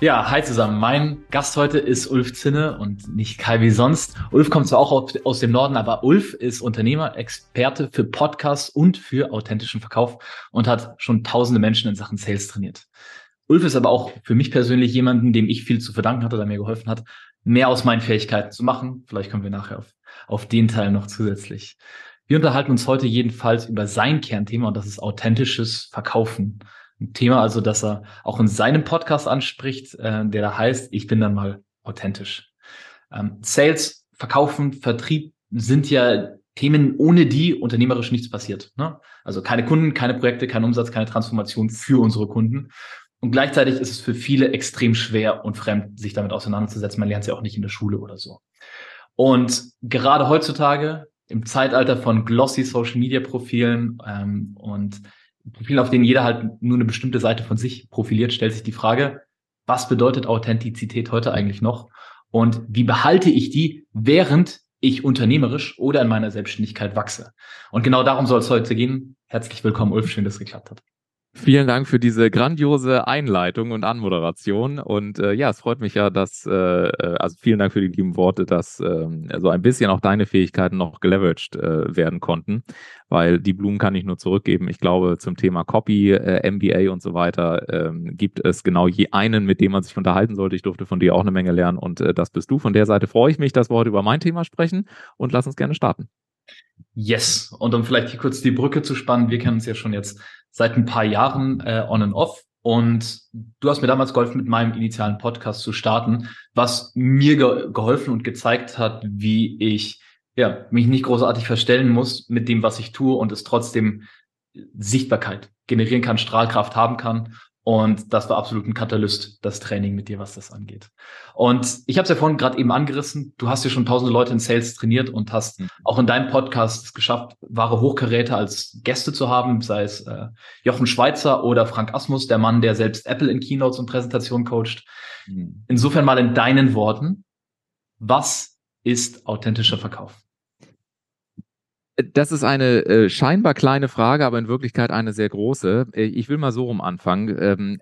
Ja, hi zusammen. Mein Gast heute ist Ulf Zinne und nicht Kai wie sonst. Ulf kommt zwar auch aus dem Norden, aber Ulf ist Unternehmer, Experte für Podcasts und für authentischen Verkauf und hat schon tausende Menschen in Sachen Sales trainiert. Ulf ist aber auch für mich persönlich jemanden, dem ich viel zu verdanken hatte, der mir geholfen hat, mehr aus meinen Fähigkeiten zu machen. Vielleicht kommen wir nachher auf, auf den Teil noch zusätzlich. Wir unterhalten uns heute jedenfalls über sein Kernthema und das ist authentisches Verkaufen. Ein Thema also, dass er auch in seinem Podcast anspricht, äh, der da heißt, ich bin dann mal authentisch. Ähm, Sales, Verkaufen, Vertrieb sind ja Themen, ohne die unternehmerisch nichts passiert. Ne? Also keine Kunden, keine Projekte, kein Umsatz, keine Transformation für unsere Kunden. Und gleichzeitig ist es für viele extrem schwer und fremd, sich damit auseinanderzusetzen. Man lernt es ja auch nicht in der Schule oder so. Und gerade heutzutage im Zeitalter von glossy Social Media Profilen ähm, und Profilen, auf denen jeder halt nur eine bestimmte Seite von sich profiliert, stellt sich die Frage, was bedeutet Authentizität heute eigentlich noch? Und wie behalte ich die, während ich unternehmerisch oder in meiner Selbstständigkeit wachse? Und genau darum soll es heute gehen. Herzlich willkommen, Ulf. Schön, dass es geklappt hat. Vielen Dank für diese grandiose Einleitung und Anmoderation. Und äh, ja, es freut mich ja, dass, äh, äh also vielen Dank für die lieben Worte, dass äh, so ein bisschen auch deine Fähigkeiten noch geleveraged äh, werden konnten, weil die Blumen kann ich nur zurückgeben. Ich glaube, zum Thema Copy, äh, MBA und so weiter äh, gibt es genau je einen, mit dem man sich unterhalten sollte. Ich durfte von dir auch eine Menge lernen und äh, das bist du. Von der Seite freue ich mich, dass wir heute über mein Thema sprechen und lass uns gerne starten. Yes. Und um vielleicht hier kurz die Brücke zu spannen, wir kennen uns ja schon jetzt seit ein paar Jahren äh, on and off. Und du hast mir damals geholfen, mit meinem initialen Podcast zu starten, was mir ge geholfen und gezeigt hat, wie ich ja, mich nicht großartig verstellen muss mit dem, was ich tue und es trotzdem Sichtbarkeit generieren kann, Strahlkraft haben kann und das war absolut ein Katalyst, das Training mit dir, was das angeht. Und ich habe es ja vorhin gerade eben angerissen. Du hast ja schon tausende Leute in Sales trainiert und hast mhm. auch in deinem Podcast es geschafft, wahre Hochkaräter als Gäste zu haben, sei es äh, Jochen Schweizer oder Frank Asmus, der Mann, der selbst Apple in Keynotes und Präsentationen coacht. Mhm. Insofern mal in deinen Worten, was ist authentischer Verkauf? Das ist eine äh, scheinbar kleine Frage, aber in Wirklichkeit eine sehr große. Äh, ich will mal so rum anfangen. Ähm,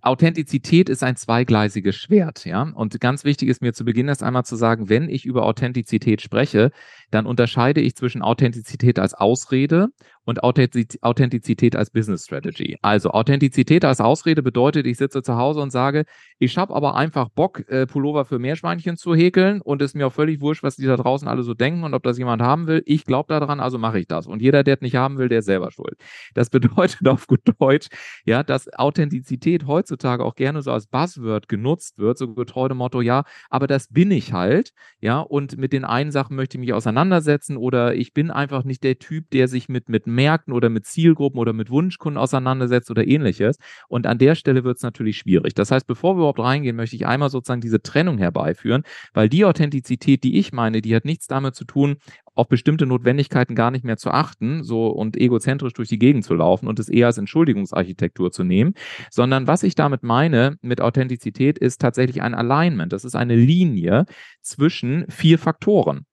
Authentizität ist ein zweigleisiges Schwert, ja. Und ganz wichtig ist mir zu Beginn erst einmal zu sagen, wenn ich über Authentizität spreche, dann unterscheide ich zwischen Authentizität als Ausrede und Authentizität als Business Strategy. Also Authentizität als Ausrede bedeutet, ich sitze zu Hause und sage, ich habe aber einfach Bock, äh, Pullover für Meerschweinchen zu häkeln und ist mir auch völlig wurscht, was die da draußen alle so denken und ob das jemand haben will. Ich glaube daran, also mache ich das. Und jeder, der es nicht haben will, der ist selber schuld. Das bedeutet auf gut Deutsch, ja, dass Authentizität heutzutage auch gerne so als Buzzword genutzt wird, so getreu dem Motto, ja, aber das bin ich halt, ja, und mit den einen Sachen möchte ich mich auseinandersetzen oder ich bin einfach nicht der Typ, der sich mit, mit Märkten oder mit Zielgruppen oder mit Wunschkunden auseinandersetzt oder ähnliches. Und an der Stelle wird es natürlich schwierig. Das heißt, bevor wir überhaupt reingehen, möchte ich einmal sozusagen diese Trennung herbeiführen, weil die Authentizität, die ich meine, die hat nichts damit zu tun, auf bestimmte Notwendigkeiten gar nicht mehr zu achten, so und egozentrisch durch die Gegend zu laufen und es eher als Entschuldigungsarchitektur zu nehmen, sondern was ich damit meine mit Authentizität ist tatsächlich ein Alignment. Das ist eine Linie zwischen vier Faktoren.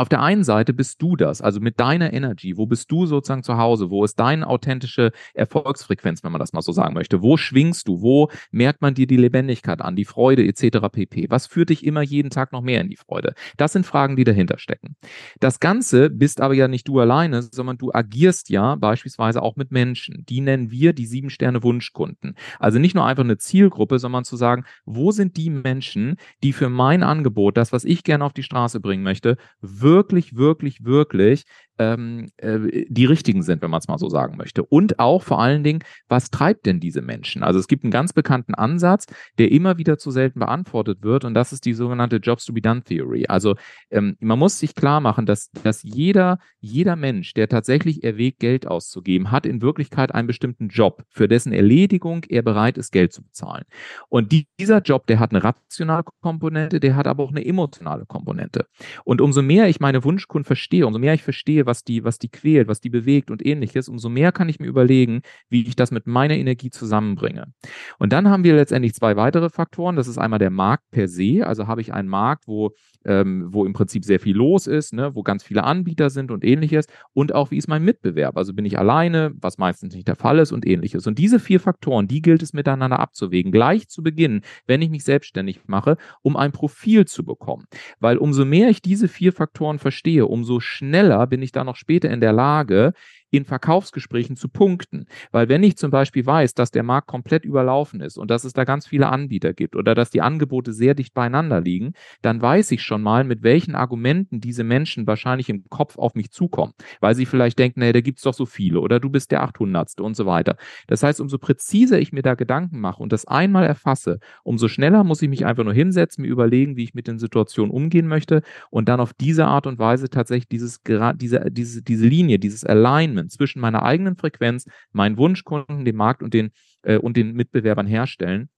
Auf der einen Seite bist du das, also mit deiner Energy. Wo bist du sozusagen zu Hause? Wo ist deine authentische Erfolgsfrequenz, wenn man das mal so sagen möchte? Wo schwingst du? Wo merkt man dir die Lebendigkeit an, die Freude etc. pp? Was führt dich immer jeden Tag noch mehr in die Freude? Das sind Fragen, die dahinter stecken. Das Ganze bist aber ja nicht du alleine, sondern du agierst ja beispielsweise auch mit Menschen. Die nennen wir die sieben Sterne Wunschkunden. Also nicht nur einfach eine Zielgruppe, sondern zu sagen, wo sind die Menschen, die für mein Angebot, das, was ich gerne auf die Straße bringen möchte, wirklich wirklich, wirklich, wirklich ähm, äh, die richtigen sind, wenn man es mal so sagen möchte. Und auch vor allen Dingen, was treibt denn diese Menschen? Also es gibt einen ganz bekannten Ansatz, der immer wieder zu selten beantwortet wird und das ist die sogenannte Jobs to be done Theory. Also ähm, man muss sich klar machen, dass, dass jeder, jeder Mensch, der tatsächlich erwägt, Geld auszugeben, hat in Wirklichkeit einen bestimmten Job, für dessen Erledigung er bereit ist, Geld zu bezahlen. Und die, dieser Job, der hat eine rationale Komponente, der hat aber auch eine emotionale Komponente. Und umso mehr ich meine Wunschkunden verstehe, umso mehr ich verstehe, was die, was die quält, was die bewegt und ähnliches, umso mehr kann ich mir überlegen, wie ich das mit meiner Energie zusammenbringe. Und dann haben wir letztendlich zwei weitere Faktoren. Das ist einmal der Markt per se. Also habe ich einen Markt, wo ähm, wo im Prinzip sehr viel los ist, ne, wo ganz viele Anbieter sind und ähnliches. Und auch, wie ist mein Mitbewerb? Also bin ich alleine, was meistens nicht der Fall ist und ähnliches. Und diese vier Faktoren, die gilt es miteinander abzuwägen, gleich zu Beginn, wenn ich mich selbstständig mache, um ein Profil zu bekommen. Weil umso mehr ich diese vier Faktoren verstehe, umso schneller bin ich dann noch später in der Lage, in Verkaufsgesprächen zu punkten. Weil wenn ich zum Beispiel weiß, dass der Markt komplett überlaufen ist und dass es da ganz viele Anbieter gibt oder dass die Angebote sehr dicht beieinander liegen, dann weiß ich schon mal, mit welchen Argumenten diese Menschen wahrscheinlich im Kopf auf mich zukommen. Weil sie vielleicht denken, naja, da gibt's doch so viele oder du bist der 800. und so weiter. Das heißt, umso präziser ich mir da Gedanken mache und das einmal erfasse, umso schneller muss ich mich einfach nur hinsetzen, mir überlegen, wie ich mit den Situationen umgehen möchte und dann auf diese Art und Weise tatsächlich dieses, diese, diese, diese Linie, dieses Alignment Alignment zwischen meiner eigenen Frequenz, meinen Wunschkunden, dem Markt und den, äh, und den Mitbewerbern herstellen.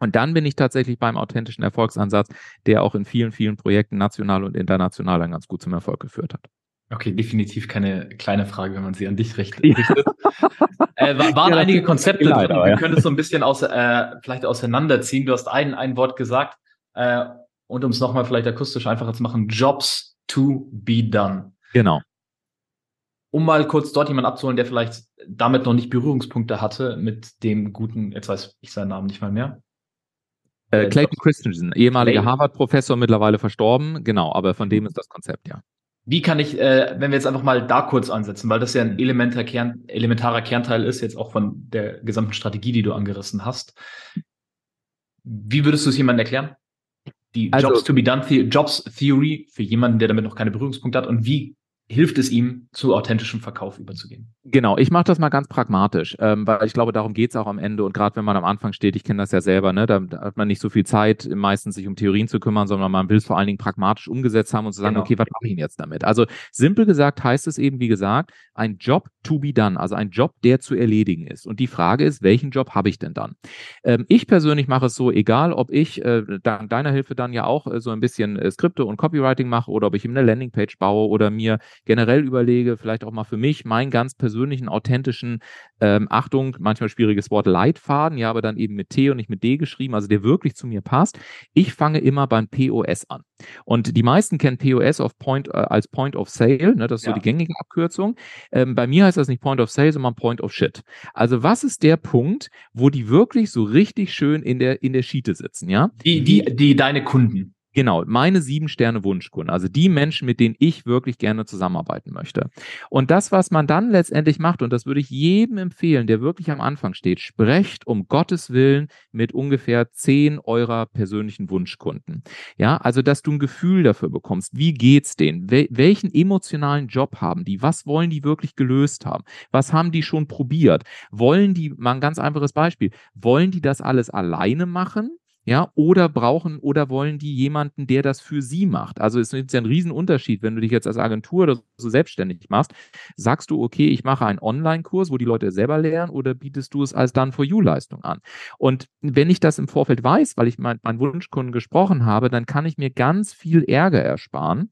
Und dann bin ich tatsächlich beim authentischen Erfolgsansatz, der auch in vielen, vielen Projekten national und international dann ganz gut zum Erfolg geführt hat. Okay, definitiv keine kleine Frage, wenn man sie an dich richtet. äh, waren ja, einige Konzepte drin. Ja. Du könntest so ein bisschen aus, äh, vielleicht auseinanderziehen. Du hast ein, ein Wort gesagt. Äh, und um es nochmal vielleicht akustisch einfacher zu machen, Jobs to be done. Genau um mal kurz dort jemanden abzuholen, der vielleicht damit noch nicht Berührungspunkte hatte mit dem guten, jetzt weiß ich seinen Namen nicht mal mehr. Äh, Clayton Christensen, ehemaliger Harvard-Professor, mittlerweile verstorben, genau, aber von dem ist das Konzept, ja. Wie kann ich, äh, wenn wir jetzt einfach mal da kurz ansetzen, weil das ja ein elementarer, Kern, elementarer Kernteil ist, jetzt auch von der gesamten Strategie, die du angerissen hast. Wie würdest du es jemandem erklären? Die also, Jobs to be done, Jobs Theory für jemanden, der damit noch keine Berührungspunkte hat und wie hilft es ihm, zu authentischem Verkauf überzugehen. Genau, ich mache das mal ganz pragmatisch, ähm, weil ich glaube, darum geht es auch am Ende. Und gerade wenn man am Anfang steht, ich kenne das ja selber, ne, da, da, hat man nicht so viel Zeit, meistens sich um Theorien zu kümmern, sondern man will es vor allen Dingen pragmatisch umgesetzt haben und zu sagen, genau. okay, was mache ich denn jetzt damit? Also simpel gesagt heißt es eben, wie gesagt, ein Job to be done, also ein Job, der zu erledigen ist. Und die Frage ist, welchen Job habe ich denn dann? Ähm, ich persönlich mache es so, egal ob ich äh, dank deiner Hilfe dann ja auch äh, so ein bisschen äh, Skripte und Copywriting mache oder ob ich ihm eine Landingpage baue oder mir generell überlege, vielleicht auch mal für mich, meinen ganz persönlichen, authentischen, ähm, Achtung, manchmal schwieriges Wort, Leitfaden, ja, aber dann eben mit T und nicht mit D geschrieben, also der wirklich zu mir passt. Ich fange immer beim POS an. Und die meisten kennen POS auf Point, äh, als Point of Sale, ne, das ist ja. so die gängige Abkürzung. Ähm, bei mir heißt das nicht Point of Sale, sondern Point of Shit. Also was ist der Punkt, wo die wirklich so richtig schön in der, in der Schiete sitzen, ja? Die, die, die deine Kunden. Genau, meine sieben Sterne Wunschkunden, also die Menschen, mit denen ich wirklich gerne zusammenarbeiten möchte. Und das, was man dann letztendlich macht, und das würde ich jedem empfehlen, der wirklich am Anfang steht, sprecht um Gottes Willen mit ungefähr zehn eurer persönlichen Wunschkunden. Ja, also, dass du ein Gefühl dafür bekommst, wie geht's denen? Wel welchen emotionalen Job haben die? Was wollen die wirklich gelöst haben? Was haben die schon probiert? Wollen die, mal ein ganz einfaches Beispiel, wollen die das alles alleine machen? Ja, oder brauchen oder wollen die jemanden, der das für sie macht? Also es ist ja ein Riesenunterschied, wenn du dich jetzt als Agentur oder so selbstständig machst. Sagst du, okay, ich mache einen Online-Kurs, wo die Leute selber lernen, oder bietest du es als Done-for-You-Leistung an? Und wenn ich das im Vorfeld weiß, weil ich mein, meinen Wunschkunden gesprochen habe, dann kann ich mir ganz viel Ärger ersparen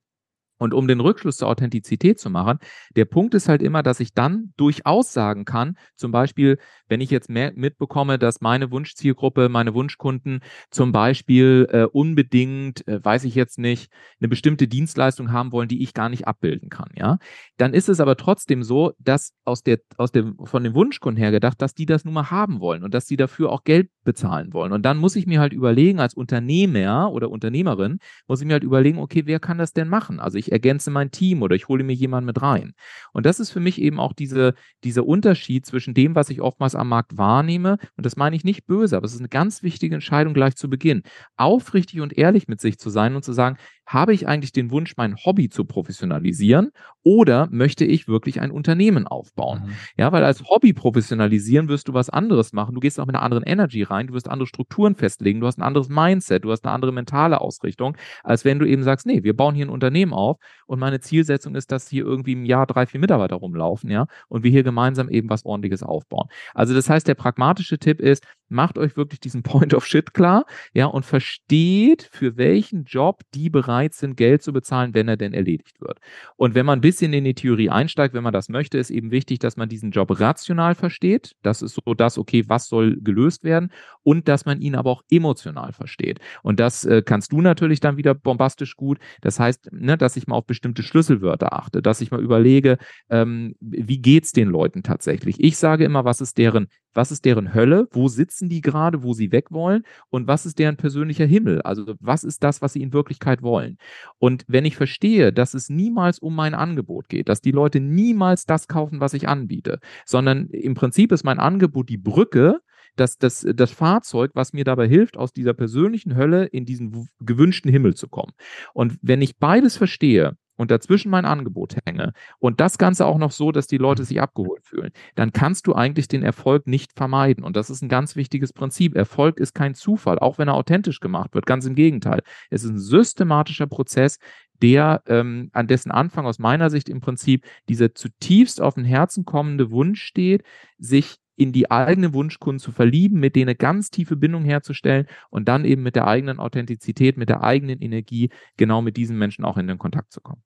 und um den Rückschluss zur Authentizität zu machen, der Punkt ist halt immer, dass ich dann durchaus sagen kann, zum Beispiel, wenn ich jetzt mitbekomme, dass meine Wunschzielgruppe, meine Wunschkunden zum Beispiel äh, unbedingt, äh, weiß ich jetzt nicht, eine bestimmte Dienstleistung haben wollen, die ich gar nicht abbilden kann, ja, dann ist es aber trotzdem so, dass aus der, aus dem, von dem Wunschkunden her gedacht, dass die das nun mal haben wollen und dass sie dafür auch Geld bezahlen wollen. Und dann muss ich mir halt überlegen, als Unternehmer oder Unternehmerin, muss ich mir halt überlegen, okay, wer kann das denn machen? Also ich ergänze mein Team oder ich hole mir jemanden mit rein. Und das ist für mich eben auch diese, dieser Unterschied zwischen dem, was ich oftmals am Markt wahrnehme. Und das meine ich nicht böse, aber es ist eine ganz wichtige Entscheidung gleich zu Beginn. Aufrichtig und ehrlich mit sich zu sein und zu sagen, habe ich eigentlich den Wunsch, mein Hobby zu professionalisieren oder möchte ich wirklich ein Unternehmen aufbauen? Mhm. Ja, weil als Hobby professionalisieren wirst du was anderes machen. Du gehst auch mit einer anderen Energy rein, du wirst andere Strukturen festlegen, du hast ein anderes Mindset, du hast eine andere mentale Ausrichtung, als wenn du eben sagst, nee, wir bauen hier ein Unternehmen auf und meine Zielsetzung ist, dass hier irgendwie im Jahr drei, vier Mitarbeiter rumlaufen, ja, und wir hier gemeinsam eben was ordentliches aufbauen. Also das heißt, der pragmatische Tipp ist, macht euch wirklich diesen Point of Shit klar, ja, und versteht, für welchen Job die bereit sind, Geld zu bezahlen, wenn er denn erledigt wird. Und wenn man ein bisschen in die Theorie einsteigt, wenn man das möchte, ist eben wichtig, dass man diesen Job rational versteht. Das ist so das, okay, was soll gelöst werden und dass man ihn aber auch emotional versteht. Und das äh, kannst du natürlich dann wieder bombastisch gut. Das heißt, ne, dass ich mal auf bestimmte Schlüsselwörter achte, dass ich mal überlege, ähm, wie geht's den Leuten tatsächlich? Ich sage immer, was ist deren was ist deren Hölle, wo sitzen die gerade, wo sie weg wollen und was ist deren persönlicher Himmel, also was ist das, was sie in Wirklichkeit wollen. Und wenn ich verstehe, dass es niemals um mein Angebot geht, dass die Leute niemals das kaufen, was ich anbiete, sondern im Prinzip ist mein Angebot die Brücke, das, das, das Fahrzeug, was mir dabei hilft, aus dieser persönlichen Hölle in diesen gewünschten Himmel zu kommen. Und wenn ich beides verstehe, und dazwischen mein Angebot hänge und das Ganze auch noch so, dass die Leute sich abgeholt fühlen, dann kannst du eigentlich den Erfolg nicht vermeiden. Und das ist ein ganz wichtiges Prinzip. Erfolg ist kein Zufall, auch wenn er authentisch gemacht wird. Ganz im Gegenteil. Es ist ein systematischer Prozess, der ähm, an dessen Anfang aus meiner Sicht im Prinzip dieser zutiefst auf den Herzen kommende Wunsch steht, sich in die eigenen Wunschkunden zu verlieben, mit denen eine ganz tiefe Bindung herzustellen und dann eben mit der eigenen Authentizität, mit der eigenen Energie genau mit diesen Menschen auch in den Kontakt zu kommen.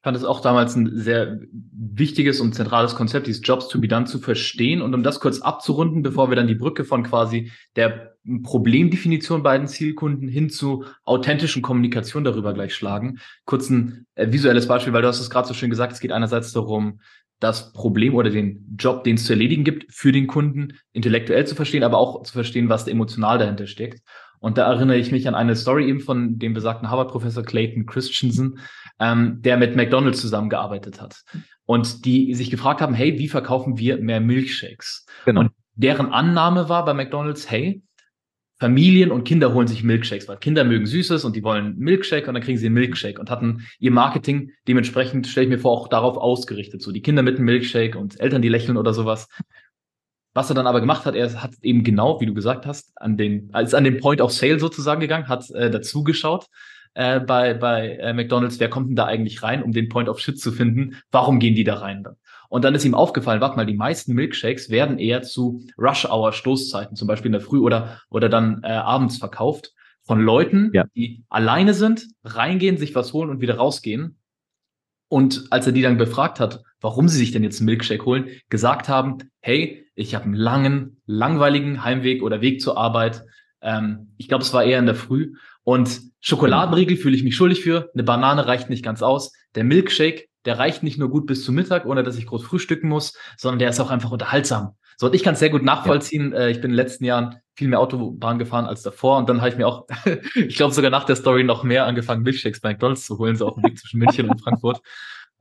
Ich fand es auch damals ein sehr wichtiges und zentrales Konzept, dieses Jobs to be done zu verstehen. Und um das kurz abzurunden, bevor wir dann die Brücke von quasi der Problemdefinition bei den Zielkunden hin zu authentischen Kommunikation darüber gleich schlagen. Kurz ein äh, visuelles Beispiel, weil du hast es gerade so schön gesagt, es geht einerseits darum, das Problem oder den Job, den es zu erledigen gibt, für den Kunden intellektuell zu verstehen, aber auch zu verstehen, was emotional dahinter steckt. Und da erinnere ich mich an eine Story eben von dem besagten Harvard-Professor Clayton Christensen, ähm, der mit McDonald's zusammengearbeitet hat. Und die sich gefragt haben, hey, wie verkaufen wir mehr Milkshakes? Genau. Und deren Annahme war bei McDonald's, hey, Familien und Kinder holen sich Milkshakes, weil Kinder mögen Süßes und die wollen Milkshake und dann kriegen sie einen Milkshake und hatten ihr Marketing dementsprechend, stelle ich mir vor, auch darauf ausgerichtet. So die Kinder mit einem Milkshake und Eltern, die lächeln oder sowas. Was er dann aber gemacht hat, er hat eben genau, wie du gesagt hast, an den, als an den Point of Sale sozusagen gegangen, hat äh, dazu geschaut äh, bei, bei äh, McDonalds, wer kommt denn da eigentlich rein, um den Point of Shit zu finden? Warum gehen die da rein dann? Und dann ist ihm aufgefallen, warte mal, die meisten Milkshakes werden eher zu Rush-Hour-Stoßzeiten, zum Beispiel in der Früh oder, oder dann äh, abends verkauft von Leuten, ja. die alleine sind, reingehen, sich was holen und wieder rausgehen. Und als er die dann befragt hat, warum sie sich denn jetzt einen Milkshake holen, gesagt haben, hey, ich habe einen langen, langweiligen Heimweg oder Weg zur Arbeit. Ähm, ich glaube, es war eher in der Früh. Und Schokoladenriegel fühle ich mich schuldig für. Eine Banane reicht nicht ganz aus. Der Milkshake der reicht nicht nur gut bis zum Mittag, ohne dass ich groß frühstücken muss, sondern der ist auch einfach unterhaltsam. So, und ich kann es sehr gut nachvollziehen. Ja. Äh, ich bin in den letzten Jahren viel mehr Autobahn gefahren als davor. Und dann habe ich mir auch, ich glaube sogar nach der Story noch mehr angefangen, Milchshakes bei McDonalds zu holen, so auf dem Weg zwischen München und Frankfurt.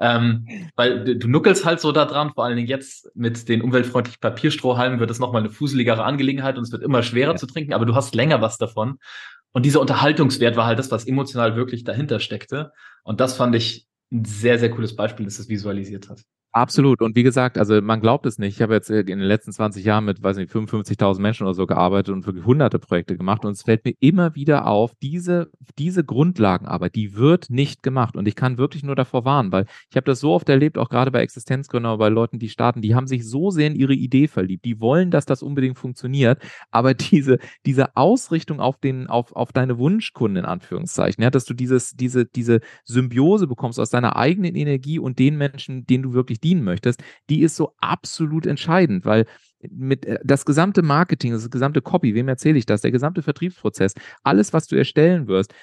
Ähm, weil du, du nuckelst halt so da dran, vor allen Dingen jetzt mit den umweltfreundlichen Papierstrohhalmen wird es nochmal eine fuseligere Angelegenheit und es wird immer schwerer ja. zu trinken, aber du hast länger was davon. Und dieser Unterhaltungswert war halt das, was emotional wirklich dahinter steckte. Und das fand ich ein sehr, sehr cooles Beispiel, das es visualisiert hat. Absolut. Und wie gesagt, also man glaubt es nicht. Ich habe jetzt in den letzten 20 Jahren mit, weiß nicht, 55.000 Menschen oder so gearbeitet und wirklich hunderte Projekte gemacht. Und es fällt mir immer wieder auf, diese, diese Grundlagenarbeit, die wird nicht gemacht. Und ich kann wirklich nur davor warnen, weil ich habe das so oft erlebt, auch gerade bei Existenzgründern, bei Leuten, die starten, die haben sich so sehr in ihre Idee verliebt. Die wollen, dass das unbedingt funktioniert. Aber diese, diese Ausrichtung auf den, auf, auf deine Wunschkunden, in Anführungszeichen, ja, dass du dieses, diese, diese Symbiose bekommst aus deiner eigenen Energie und den Menschen, denen du wirklich dienen möchtest, die ist so absolut entscheidend, weil mit äh, das gesamte Marketing, das gesamte Copy, wem erzähle ich das, der gesamte Vertriebsprozess, alles, was du erstellen wirst,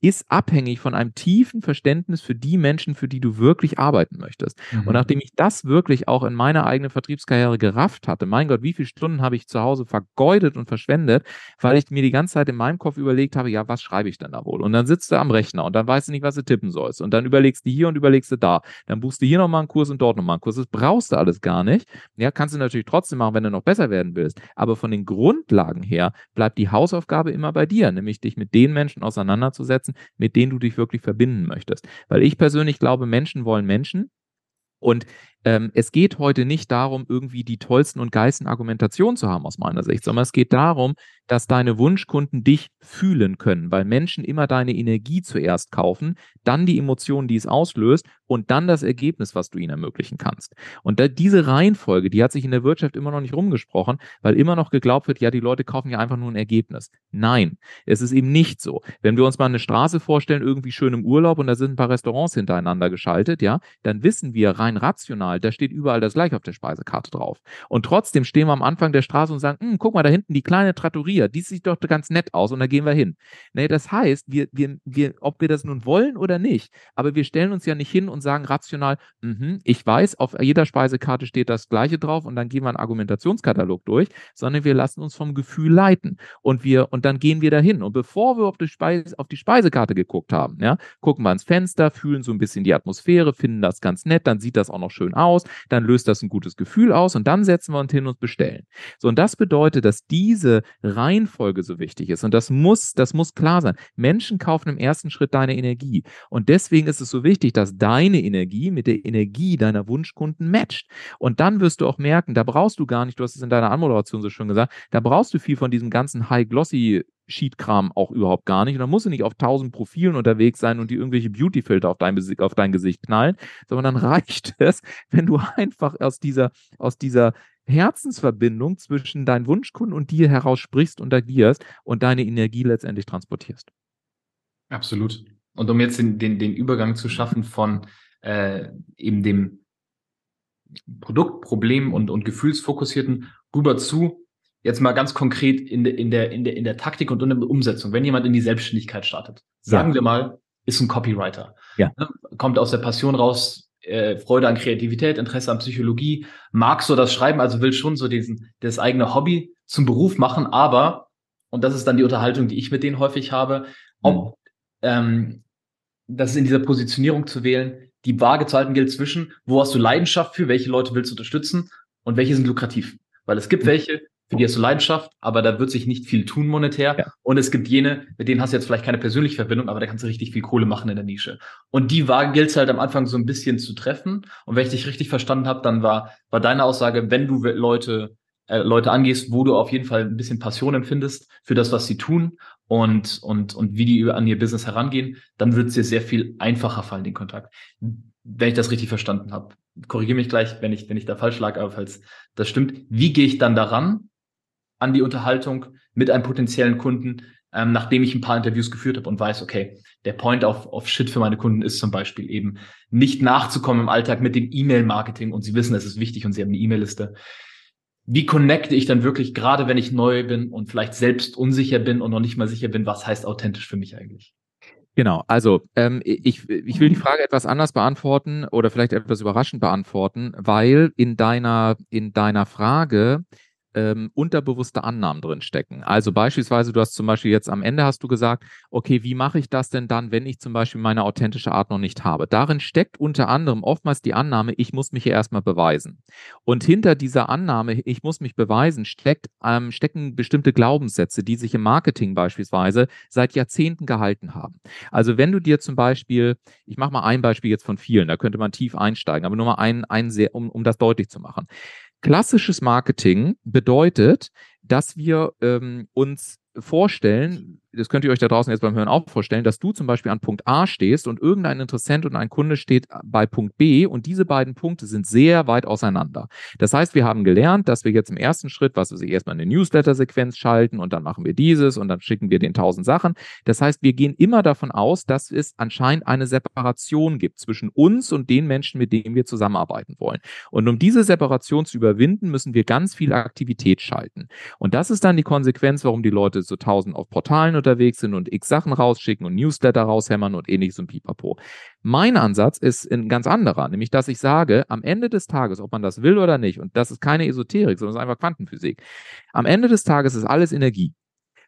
ist abhängig von einem tiefen Verständnis für die Menschen, für die du wirklich arbeiten möchtest. Mhm. Und nachdem ich das wirklich auch in meiner eigenen Vertriebskarriere gerafft hatte, mein Gott, wie viele Stunden habe ich zu Hause vergeudet und verschwendet, weil ich mir die ganze Zeit in meinem Kopf überlegt habe, ja, was schreibe ich denn da wohl? Und dann sitzt du am Rechner und dann weißt du nicht, was du tippen sollst. Und dann überlegst du hier und überlegst du da. Dann buchst du hier nochmal einen Kurs und dort nochmal einen Kurs. Das brauchst du alles gar nicht. Ja, kannst du natürlich trotzdem machen, wenn du noch besser werden willst. Aber von den Grundlagen her bleibt die Hausaufgabe immer bei dir, nämlich dich mit den Menschen auseinanderzusetzen, auseinanderzusetzen, mit denen du dich wirklich verbinden möchtest. Weil ich persönlich glaube, Menschen wollen Menschen. Und ähm, es geht heute nicht darum, irgendwie die tollsten und geilsten Argumentationen zu haben aus meiner Sicht, sondern es geht darum, dass deine Wunschkunden dich fühlen können, weil Menschen immer deine Energie zuerst kaufen, dann die Emotionen, die es auslöst und dann das Ergebnis, was du ihnen ermöglichen kannst. Und da, diese Reihenfolge, die hat sich in der Wirtschaft immer noch nicht rumgesprochen, weil immer noch geglaubt wird, ja, die Leute kaufen ja einfach nur ein Ergebnis. Nein, es ist eben nicht so. Wenn wir uns mal eine Straße vorstellen, irgendwie schön im Urlaub und da sind ein paar Restaurants hintereinander geschaltet, ja, dann wissen wir rein rational, da steht überall das gleiche auf der Speisekarte drauf. Und trotzdem stehen wir am Anfang der Straße und sagen, hm, guck mal, da hinten die kleine Trattoria, die sieht doch ganz nett aus und da gehen wir hin. Nee, das heißt, wir, wir, wir, ob wir das nun wollen oder nicht, aber wir stellen uns ja nicht hin und sagen rational, mh, ich weiß, auf jeder Speisekarte steht das Gleiche drauf und dann gehen wir einen Argumentationskatalog durch, sondern wir lassen uns vom Gefühl leiten und wir und dann gehen wir dahin und bevor wir auf die, Speise, auf die Speisekarte geguckt haben, ja, gucken wir ans Fenster, fühlen so ein bisschen die Atmosphäre, finden das ganz nett, dann sieht das auch noch schön aus, dann löst das ein gutes Gefühl aus und dann setzen wir uns hin und bestellen. So und das bedeutet, dass diese Reihenfolge so wichtig ist und das muss, das muss klar sein. Menschen kaufen im ersten Schritt deine Energie und deswegen ist es so wichtig, dass deine Energie mit der Energie deiner Wunschkunden matcht. Und dann wirst du auch merken, da brauchst du gar nicht, du hast es in deiner Anmoderation so schön gesagt, da brauchst du viel von diesem ganzen High-Glossy Sheet-Kram auch überhaupt gar nicht. Und dann musst du nicht auf tausend Profilen unterwegs sein und die irgendwelche Beauty-Filter auf dein, auf dein Gesicht knallen, sondern dann reicht es, wenn du einfach aus dieser, aus dieser Herzensverbindung zwischen deinen Wunschkunden und dir heraus sprichst und agierst und deine Energie letztendlich transportierst. Absolut. Und um jetzt den, den, den Übergang zu schaffen von äh, eben dem Produktproblem und, und gefühlsfokussierten rüber zu, jetzt mal ganz konkret in, de, in, der, in, der, in der Taktik und in der Umsetzung. Wenn jemand in die Selbstständigkeit startet, sagen ja. wir mal, ist ein Copywriter, ja. Ne, kommt aus der Passion raus, äh, Freude an Kreativität, Interesse an Psychologie, mag so das Schreiben, also will schon so diesen, das eigene Hobby zum Beruf machen, aber, und das ist dann die Unterhaltung, die ich mit denen häufig habe, ob, mhm. ähm, das ist in dieser Positionierung zu wählen, die Waage zu halten gilt zwischen, wo hast du Leidenschaft für, welche Leute willst du unterstützen und welche sind lukrativ. Weil es gibt mhm. welche, für die hast du Leidenschaft, aber da wird sich nicht viel tun monetär. Ja. Und es gibt jene, mit denen hast du jetzt vielleicht keine persönliche Verbindung, aber da kannst du richtig viel Kohle machen in der Nische. Und die Waage gilt es halt am Anfang so ein bisschen zu treffen. Und wenn ich dich richtig verstanden habe, dann war, war deine Aussage, wenn du Leute, äh, Leute angehst, wo du auf jeden Fall ein bisschen Passion empfindest für das, was sie tun und, und, und wie die an ihr Business herangehen, dann wird es dir sehr viel einfacher fallen, den Kontakt. Wenn ich das richtig verstanden habe. Korrigiere mich gleich, wenn ich, wenn ich da falsch lag, aber falls das stimmt. Wie gehe ich dann daran an die Unterhaltung mit einem potenziellen Kunden, ähm, nachdem ich ein paar Interviews geführt habe und weiß, okay, der Point of, of Shit für meine Kunden ist zum Beispiel eben nicht nachzukommen im Alltag mit dem E-Mail-Marketing und sie wissen, es ist wichtig und sie haben eine E-Mail-Liste wie connecte ich dann wirklich, gerade wenn ich neu bin und vielleicht selbst unsicher bin und noch nicht mal sicher bin, was heißt authentisch für mich eigentlich? Genau, also ähm, ich, ich will die Frage etwas anders beantworten oder vielleicht etwas überraschend beantworten, weil in deiner, in deiner Frage ähm, unterbewusste Annahmen drin stecken. Also beispielsweise, du hast zum Beispiel jetzt am Ende hast du gesagt, okay, wie mache ich das denn dann, wenn ich zum Beispiel meine authentische Art noch nicht habe? Darin steckt unter anderem oftmals die Annahme, ich muss mich hier erstmal beweisen. Und hinter dieser Annahme, ich muss mich beweisen, steckt, ähm, stecken bestimmte Glaubenssätze, die sich im Marketing beispielsweise seit Jahrzehnten gehalten haben. Also wenn du dir zum Beispiel, ich mache mal ein Beispiel jetzt von vielen, da könnte man tief einsteigen, aber nur mal ein, ein sehr, um, um das deutlich zu machen. Klassisches Marketing bedeutet, dass wir ähm, uns vorstellen, das könnt ihr euch da draußen jetzt beim Hören auch vorstellen, dass du zum Beispiel an Punkt A stehst und irgendein Interessent und ein Kunde steht bei Punkt B und diese beiden Punkte sind sehr weit auseinander. Das heißt, wir haben gelernt, dass wir jetzt im ersten Schritt, was weiß ich, erstmal eine Newsletter-Sequenz schalten und dann machen wir dieses und dann schicken wir den tausend Sachen. Das heißt, wir gehen immer davon aus, dass es anscheinend eine Separation gibt zwischen uns und den Menschen, mit denen wir zusammenarbeiten wollen. Und um diese Separation zu überwinden, müssen wir ganz viel Aktivität schalten. Und das ist dann die Konsequenz, warum die Leute so tausend auf Portalen unterwegs sind und x Sachen rausschicken und Newsletter raushämmern und ähnliches und pipapo. Mein Ansatz ist ein ganz anderer, nämlich dass ich sage, am Ende des Tages, ob man das will oder nicht, und das ist keine Esoterik, sondern es ist einfach Quantenphysik, am Ende des Tages ist alles Energie.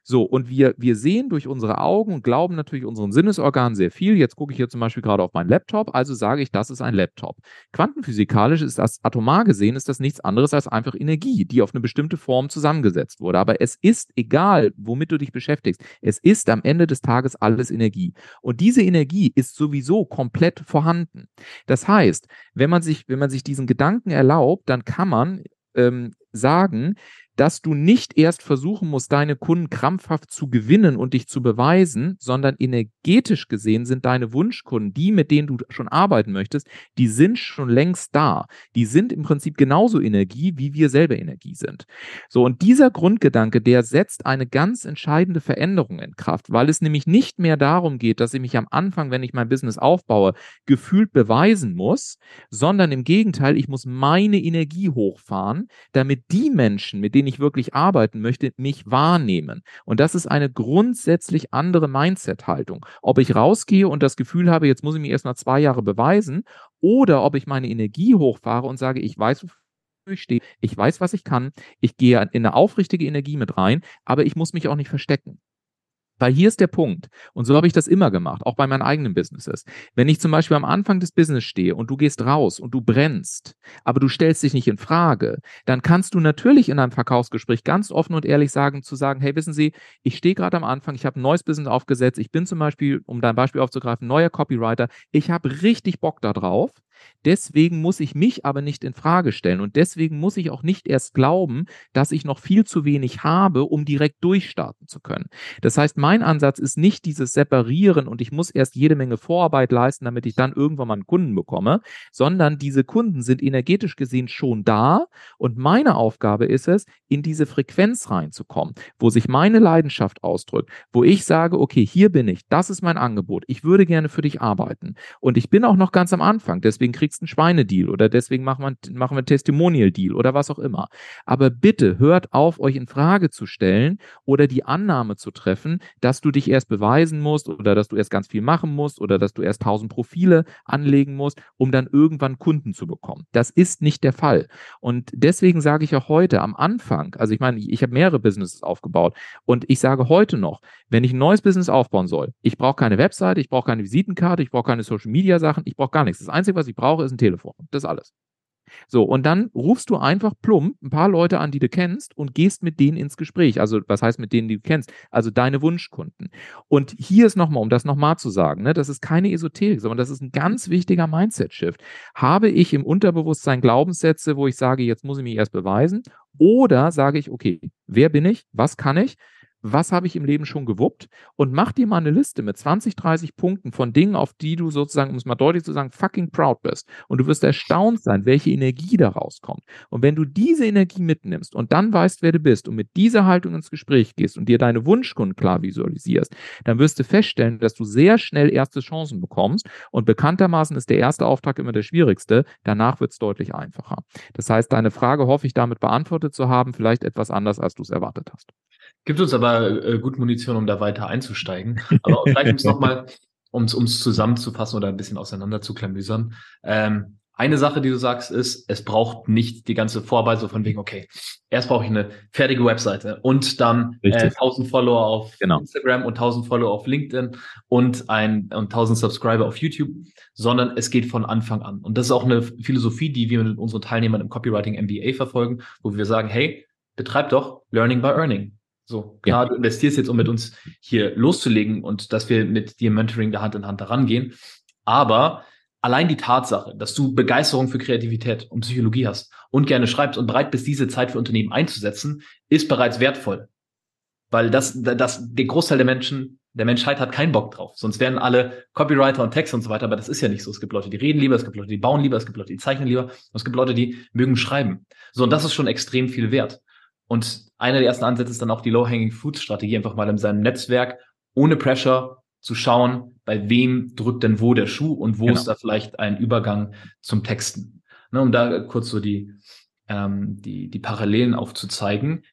So, und wir, wir sehen durch unsere Augen und glauben natürlich unseren Sinnesorganen sehr viel. Jetzt gucke ich hier zum Beispiel gerade auf meinen Laptop, also sage ich, das ist ein Laptop. Quantenphysikalisch ist das atomar gesehen, ist das nichts anderes als einfach Energie, die auf eine bestimmte Form zusammengesetzt wurde. Aber es ist egal, womit du dich beschäftigst. Es ist am Ende des Tages alles Energie. Und diese Energie ist sowieso komplett vorhanden. Das heißt, wenn man sich, wenn man sich diesen Gedanken erlaubt, dann kann man ähm, sagen, dass du nicht erst versuchen musst, deine Kunden krampfhaft zu gewinnen und dich zu beweisen, sondern energetisch gesehen sind deine Wunschkunden, die, mit denen du schon arbeiten möchtest, die sind schon längst da. Die sind im Prinzip genauso Energie, wie wir selber Energie sind. So, und dieser Grundgedanke, der setzt eine ganz entscheidende Veränderung in Kraft, weil es nämlich nicht mehr darum geht, dass ich mich am Anfang, wenn ich mein Business aufbaue, gefühlt beweisen muss, sondern im Gegenteil, ich muss meine Energie hochfahren, damit die Menschen, mit denen ich wirklich arbeiten möchte, mich wahrnehmen. Und das ist eine grundsätzlich andere Mindset-Haltung. Ob ich rausgehe und das Gefühl habe, jetzt muss ich mich erst mal zwei Jahre beweisen, oder ob ich meine Energie hochfahre und sage, ich weiß, wofür ich stehe, ich weiß, was ich kann, ich gehe in eine aufrichtige Energie mit rein, aber ich muss mich auch nicht verstecken. Weil hier ist der Punkt. Und so habe ich das immer gemacht, auch bei meinen eigenen Businesses. Wenn ich zum Beispiel am Anfang des Business stehe und du gehst raus und du brennst, aber du stellst dich nicht in Frage, dann kannst du natürlich in einem Verkaufsgespräch ganz offen und ehrlich sagen, zu sagen, hey, wissen Sie, ich stehe gerade am Anfang, ich habe ein neues Business aufgesetzt, ich bin zum Beispiel, um dein Beispiel aufzugreifen, neuer Copywriter, ich habe richtig Bock darauf. Deswegen muss ich mich aber nicht in Frage stellen und deswegen muss ich auch nicht erst glauben, dass ich noch viel zu wenig habe, um direkt durchstarten zu können. Das heißt, mein Ansatz ist nicht dieses Separieren und ich muss erst jede Menge Vorarbeit leisten, damit ich dann irgendwann mal einen Kunden bekomme, sondern diese Kunden sind energetisch gesehen schon da und meine Aufgabe ist es, in diese Frequenz reinzukommen, wo sich meine Leidenschaft ausdrückt, wo ich sage, okay, hier bin ich, das ist mein Angebot, ich würde gerne für dich arbeiten und ich bin auch noch ganz am Anfang, deswegen kriegst du einen Schweinedeal oder deswegen machen wir, machen wir einen Testimonial-Deal oder was auch immer. Aber bitte hört auf, euch in Frage zu stellen oder die Annahme zu treffen, dass du dich erst beweisen musst oder dass du erst ganz viel machen musst oder dass du erst tausend Profile anlegen musst, um dann irgendwann Kunden zu bekommen. Das ist nicht der Fall. Und deswegen sage ich auch heute am Anfang, also ich meine, ich habe mehrere Businesses aufgebaut und ich sage heute noch, wenn ich ein neues Business aufbauen soll, ich brauche keine Webseite, ich brauche keine Visitenkarte, ich brauche keine Social Media Sachen, ich brauche gar nichts. Das Einzige, was ich brauche, ist ein Telefon. Das ist alles. So, und dann rufst du einfach plump ein paar Leute an, die du kennst und gehst mit denen ins Gespräch. Also, was heißt mit denen, die du kennst? Also deine Wunschkunden. Und hier ist nochmal, um das nochmal zu sagen, ne, das ist keine Esoterik, sondern das ist ein ganz wichtiger Mindset-Shift. Habe ich im Unterbewusstsein Glaubenssätze, wo ich sage, jetzt muss ich mich erst beweisen? Oder sage ich, okay, wer bin ich? Was kann ich? Was habe ich im Leben schon gewuppt und mach dir mal eine Liste mit 20, 30 Punkten von Dingen, auf die du sozusagen, um es mal deutlich zu sagen, fucking proud bist. Und du wirst erstaunt sein, welche Energie da rauskommt. Und wenn du diese Energie mitnimmst und dann weißt, wer du bist und mit dieser Haltung ins Gespräch gehst und dir deine Wunschkunden klar visualisierst, dann wirst du feststellen, dass du sehr schnell erste Chancen bekommst. Und bekanntermaßen ist der erste Auftrag immer der schwierigste. Danach wird es deutlich einfacher. Das heißt, deine Frage hoffe ich damit beantwortet zu haben, vielleicht etwas anders, als du es erwartet hast. Gibt uns aber äh, gut Munition, um da weiter einzusteigen. Aber vielleicht um es nochmal, um es zusammenzufassen oder ein bisschen auseinander zu klamüsern. Ähm, eine Sache, die du sagst, ist, es braucht nicht die ganze Vorarbeit so von wegen, okay, erst brauche ich eine fertige Webseite und dann äh, 1000 Follower auf genau. Instagram und 1000 Follower auf LinkedIn und ein und 1000 Subscriber auf YouTube, sondern es geht von Anfang an. Und das ist auch eine Philosophie, die wir mit unseren Teilnehmern im Copywriting MBA verfolgen, wo wir sagen, hey, betreib doch Learning by Earning. So, klar, ja. du investierst jetzt, um mit uns hier loszulegen und dass wir mit dir Mentoring da Hand in Hand daran gehen. Aber allein die Tatsache, dass du Begeisterung für Kreativität und Psychologie hast und gerne schreibst und bereit bist, diese Zeit für Unternehmen einzusetzen, ist bereits wertvoll. Weil das, das, der Großteil der Menschen, der Menschheit hat keinen Bock drauf. Sonst wären alle Copywriter und Texte und so weiter, aber das ist ja nicht so. Es gibt Leute, die reden lieber, es gibt Leute, die bauen lieber, es gibt Leute, die zeichnen lieber, und es gibt Leute, die mögen schreiben. So, und das ist schon extrem viel wert. Und einer der ersten Ansätze ist dann auch die Low-Hanging Fruit-Strategie, einfach mal in seinem Netzwerk ohne Pressure zu schauen, bei wem drückt denn wo der Schuh und wo genau. ist da vielleicht ein Übergang zum Texten. Ne, um da kurz so die, ähm, die, die Parallelen aufzuzeigen.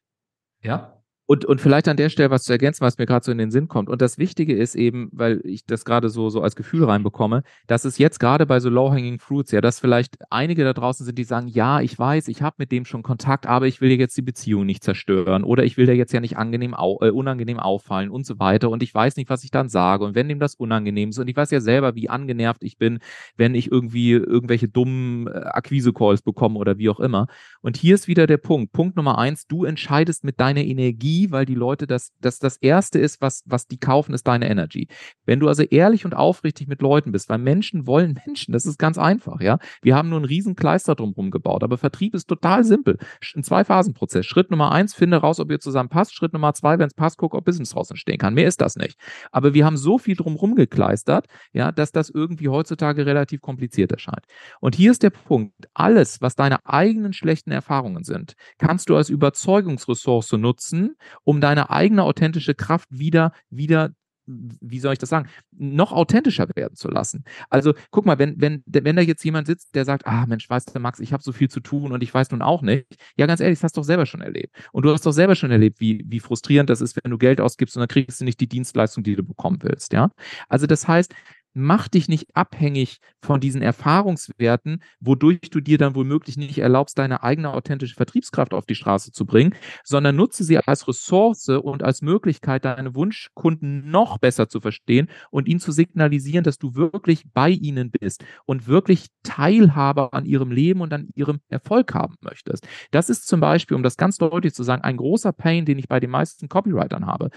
Ja. Und, und vielleicht an der Stelle was zu ergänzen, was mir gerade so in den Sinn kommt. Und das Wichtige ist eben, weil ich das gerade so, so als Gefühl reinbekomme, dass es jetzt gerade bei so Low-Hanging Fruits, ja, dass vielleicht einige da draußen sind, die sagen, ja, ich weiß, ich habe mit dem schon Kontakt, aber ich will jetzt die Beziehung nicht zerstören oder ich will da jetzt ja nicht angenehm au äh, unangenehm auffallen und so weiter. Und ich weiß nicht, was ich dann sage. Und wenn dem das unangenehm ist, und ich weiß ja selber, wie angenervt ich bin, wenn ich irgendwie irgendwelche dummen äh, Akquise-Calls bekomme oder wie auch immer. Und hier ist wieder der Punkt. Punkt Nummer eins, du entscheidest mit deiner Energie, Energie, weil die Leute das, das, das erste ist, was, was die kaufen, ist deine Energy. Wenn du also ehrlich und aufrichtig mit Leuten bist, weil Menschen wollen Menschen, das ist ganz einfach, ja. Wir haben nur einen riesen Kleister drumherum gebaut, aber Vertrieb ist total simpel. Ein Zwei-Phasen-Prozess. Schritt Nummer eins, finde raus, ob ihr zusammen passt. Schritt Nummer zwei, wenn es passt, guck, ob Business raus entstehen kann. Mehr ist das nicht. Aber wir haben so viel drumherum gekleistert, ja, dass das irgendwie heutzutage relativ kompliziert erscheint. Und hier ist der Punkt. Alles, was deine eigenen schlechten Erfahrungen sind, kannst du als Überzeugungsressource nutzen, um deine eigene authentische Kraft wieder, wieder wie soll ich das sagen, noch authentischer werden zu lassen. Also guck mal, wenn, wenn, wenn da jetzt jemand sitzt, der sagt, ah Mensch, weißt du, Max, ich habe so viel zu tun und ich weiß nun auch nicht. Ja, ganz ehrlich, das hast du doch selber schon erlebt. Und du hast doch selber schon erlebt, wie, wie frustrierend das ist, wenn du Geld ausgibst und dann kriegst du nicht die Dienstleistung, die du bekommen willst. Ja. Also das heißt, mach dich nicht abhängig von diesen Erfahrungswerten, wodurch du dir dann womöglich nicht erlaubst, deine eigene authentische Vertriebskraft auf die Straße zu bringen, sondern nutze sie als Ressource und als Möglichkeit, deine Wunschkunden noch besser zu verstehen und ihnen zu signalisieren, dass du wirklich bei ihnen bist und wirklich Teilhabe an ihrem Leben und an ihrem Erfolg haben möchtest. Das ist zum Beispiel, um das ganz deutlich zu sagen, ein großer Pain, den ich bei den meisten Copywritern habe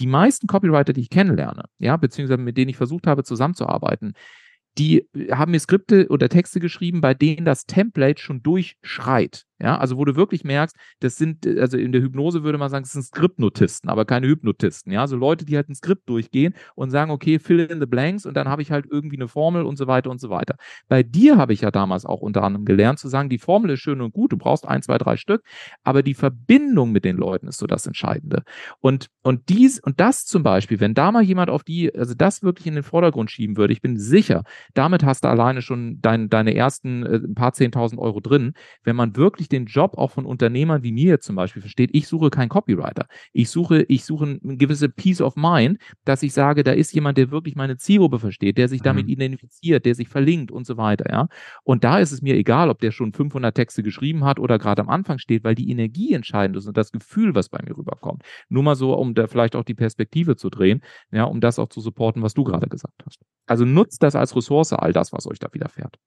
die meisten Copywriter, die ich kennenlerne, ja, beziehungsweise mit denen ich versucht habe zusammenzuarbeiten, die haben mir Skripte oder Texte geschrieben, bei denen das Template schon durchschreit. Ja, also wo du wirklich merkst, das sind, also in der Hypnose würde man sagen, das sind Skriptnotisten, aber keine Hypnotisten. Ja, also Leute, die halt ein Skript durchgehen und sagen, okay, fill in the blanks und dann habe ich halt irgendwie eine Formel und so weiter und so weiter. Bei dir habe ich ja damals auch unter anderem gelernt zu sagen, die Formel ist schön und gut, du brauchst ein, zwei, drei Stück, aber die Verbindung mit den Leuten ist so das Entscheidende. Und, und dies, und das zum Beispiel, wenn da mal jemand auf die, also das wirklich in den Vordergrund schieben würde, ich bin sicher, damit hast du alleine schon dein, deine ersten äh, ein paar zehntausend Euro drin, wenn man wirklich den Job auch von Unternehmern wie mir zum Beispiel versteht, ich suche keinen Copywriter. Ich suche, ich suche eine gewisse Peace of Mind, dass ich sage, da ist jemand, der wirklich meine Zielgruppe versteht, der sich damit mhm. identifiziert, der sich verlinkt und so weiter, ja. Und da ist es mir egal, ob der schon 500 Texte geschrieben hat oder gerade am Anfang steht, weil die Energie entscheidend ist und das Gefühl, was bei mir rüberkommt. Nur mal so, um da vielleicht auch die Perspektive zu drehen, ja, um das auch zu supporten, was du gerade gesagt hast. Also nutzt das als Ressource, all das, was euch da widerfährt.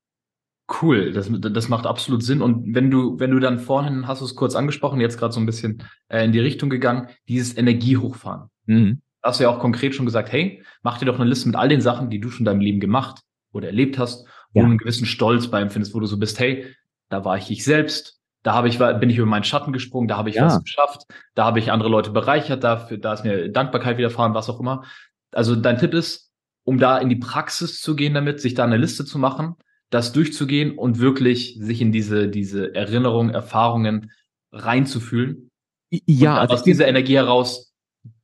Cool, das, das macht absolut Sinn. Und wenn du, wenn du dann vorhin, hast du es kurz angesprochen, jetzt gerade so ein bisschen äh, in die Richtung gegangen, dieses Energiehochfahren. Mhm. Da hast du ja auch konkret schon gesagt, hey, mach dir doch eine Liste mit all den Sachen, die du schon in deinem Leben gemacht oder erlebt hast, wo ja. du einen gewissen Stolz bei empfindest, wo du so bist, hey, da war ich ich selbst, da habe ich, bin ich über meinen Schatten gesprungen, da habe ich ja. was geschafft, da habe ich andere Leute bereichert, dafür, da ist mir Dankbarkeit widerfahren, was auch immer. Also dein Tipp ist, um da in die Praxis zu gehen damit, sich da eine Liste zu machen, das durchzugehen und wirklich sich in diese, diese Erinnerungen, Erfahrungen reinzufühlen. Ja, also aus dieser Energie heraus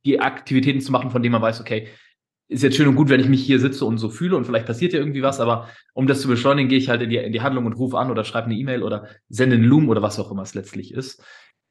die Aktivitäten zu machen, von denen man weiß, okay, ist jetzt schön und gut, wenn ich mich hier sitze und so fühle und vielleicht passiert ja irgendwie was, aber um das zu beschleunigen, gehe ich halt in die, in die Handlung und rufe an oder schreibe eine E-Mail oder sende einen Loom oder was auch immer es letztlich ist.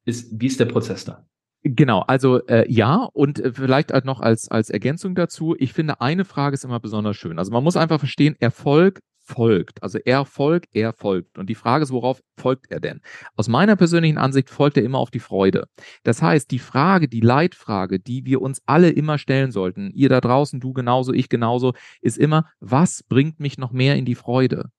ist. Wie ist der Prozess da? Genau, also äh, ja, und äh, vielleicht halt noch als, als Ergänzung dazu, ich finde, eine Frage ist immer besonders schön. Also man muss einfach verstehen, Erfolg folgt. Also er folgt, er folgt. Und die Frage ist, worauf folgt er denn? Aus meiner persönlichen Ansicht folgt er immer auf die Freude. Das heißt, die Frage, die Leitfrage, die wir uns alle immer stellen sollten, ihr da draußen, du genauso, ich genauso, ist immer, was bringt mich noch mehr in die Freude?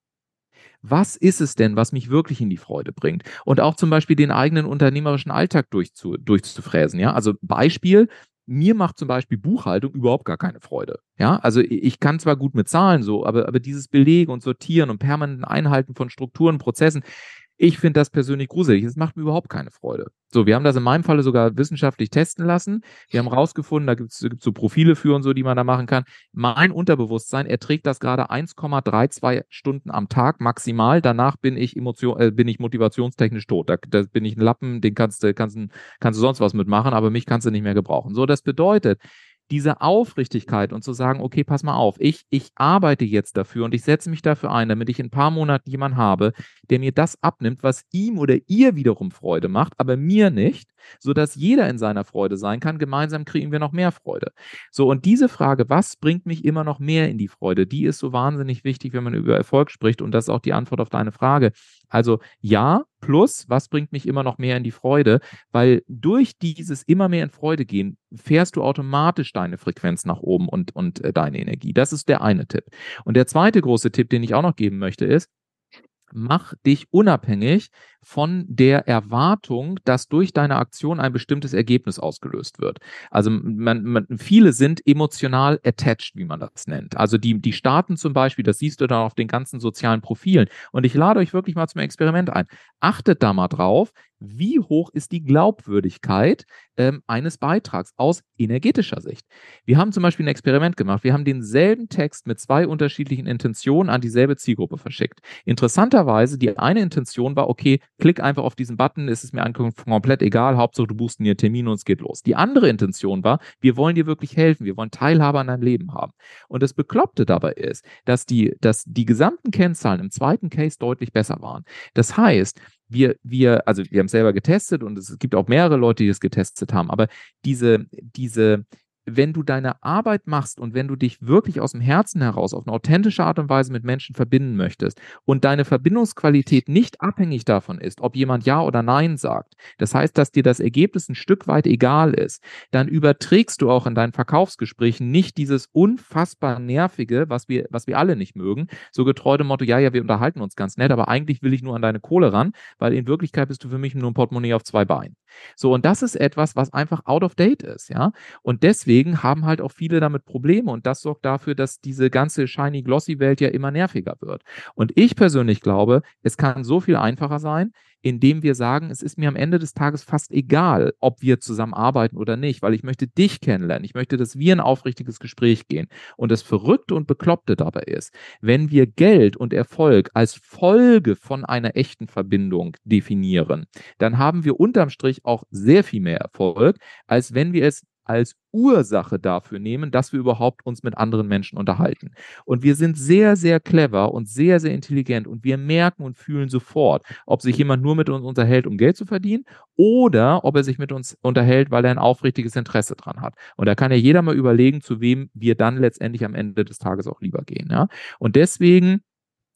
Was ist es denn, was mich wirklich in die Freude bringt? Und auch zum Beispiel den eigenen unternehmerischen Alltag durchzu, durchzufräsen. Ja, also Beispiel, mir macht zum Beispiel Buchhaltung überhaupt gar keine Freude. Ja, also ich kann zwar gut mit Zahlen so, aber, aber dieses Belegen und Sortieren und permanenten Einhalten von Strukturen, Prozessen, ich finde das persönlich gruselig. Es macht mir überhaupt keine Freude. So, wir haben das in meinem Falle sogar wissenschaftlich testen lassen. Wir haben rausgefunden, da gibt es so Profile für und so, die man da machen kann. Mein Unterbewusstsein erträgt das gerade 1,32 Stunden am Tag maximal. Danach bin ich Emotion, äh, bin ich motivationstechnisch tot. Da, da bin ich ein Lappen, den kannst du, kannst, kannst du sonst was mitmachen, aber mich kannst du nicht mehr gebrauchen. So, das bedeutet, diese Aufrichtigkeit und zu sagen, okay, pass mal auf, ich, ich arbeite jetzt dafür und ich setze mich dafür ein, damit ich in ein paar Monaten jemanden habe, der mir das abnimmt, was ihm oder ihr wiederum Freude macht, aber mir nicht, sodass jeder in seiner Freude sein kann. Gemeinsam kriegen wir noch mehr Freude. So, und diese Frage, was bringt mich immer noch mehr in die Freude, die ist so wahnsinnig wichtig, wenn man über Erfolg spricht. Und das ist auch die Antwort auf deine Frage. Also ja, plus, was bringt mich immer noch mehr in die Freude? Weil durch dieses immer mehr in Freude gehen, fährst du automatisch deine Frequenz nach oben und, und äh, deine Energie. Das ist der eine Tipp. Und der zweite große Tipp, den ich auch noch geben möchte, ist, mach dich unabhängig von der Erwartung, dass durch deine Aktion ein bestimmtes Ergebnis ausgelöst wird. Also man, man, viele sind emotional attached, wie man das nennt. Also die, die starten zum Beispiel, das siehst du dann auf den ganzen sozialen Profilen. Und ich lade euch wirklich mal zum Experiment ein. Achtet da mal drauf, wie hoch ist die Glaubwürdigkeit ähm, eines Beitrags aus energetischer Sicht. Wir haben zum Beispiel ein Experiment gemacht. Wir haben denselben Text mit zwei unterschiedlichen Intentionen an dieselbe Zielgruppe verschickt. Interessanterweise, die eine Intention war, okay, klick einfach auf diesen Button, ist es mir komplett egal, Hauptsache du buchst dir Termin und es geht los. Die andere Intention war, wir wollen dir wirklich helfen, wir wollen Teilhabe an deinem Leben haben. Und das Bekloppte dabei ist, dass die, dass die gesamten Kennzahlen im zweiten Case deutlich besser waren. Das heißt, wir, wir, also wir haben es selber getestet und es gibt auch mehrere Leute, die es getestet haben, aber diese, diese, wenn du deine Arbeit machst und wenn du dich wirklich aus dem Herzen heraus auf eine authentische Art und Weise mit Menschen verbinden möchtest und deine Verbindungsqualität nicht abhängig davon ist, ob jemand Ja oder Nein sagt, das heißt, dass dir das Ergebnis ein Stück weit egal ist, dann überträgst du auch in deinen Verkaufsgesprächen nicht dieses unfassbar nervige, was wir, was wir alle nicht mögen, so getreu dem Motto, ja, ja, wir unterhalten uns ganz nett, aber eigentlich will ich nur an deine Kohle ran, weil in Wirklichkeit bist du für mich nur ein Portemonnaie auf zwei Beinen. So, und das ist etwas, was einfach out of date ist, ja. Und deswegen haben halt auch viele damit Probleme und das sorgt dafür, dass diese ganze shiny glossy Welt ja immer nerviger wird. Und ich persönlich glaube, es kann so viel einfacher sein, indem wir sagen, es ist mir am Ende des Tages fast egal, ob wir zusammenarbeiten oder nicht, weil ich möchte dich kennenlernen. Ich möchte, dass wir ein aufrichtiges Gespräch gehen. Und das Verrückte und Bekloppte dabei ist, wenn wir Geld und Erfolg als Folge von einer echten Verbindung definieren, dann haben wir unterm Strich auch sehr viel mehr Erfolg, als wenn wir es als Ursache dafür nehmen, dass wir überhaupt uns mit anderen Menschen unterhalten. Und wir sind sehr, sehr clever und sehr, sehr intelligent und wir merken und fühlen sofort, ob sich jemand nur mit uns unterhält, um Geld zu verdienen oder ob er sich mit uns unterhält, weil er ein aufrichtiges Interesse dran hat. Und da kann ja jeder mal überlegen, zu wem wir dann letztendlich am Ende des Tages auch lieber gehen. Ja? Und deswegen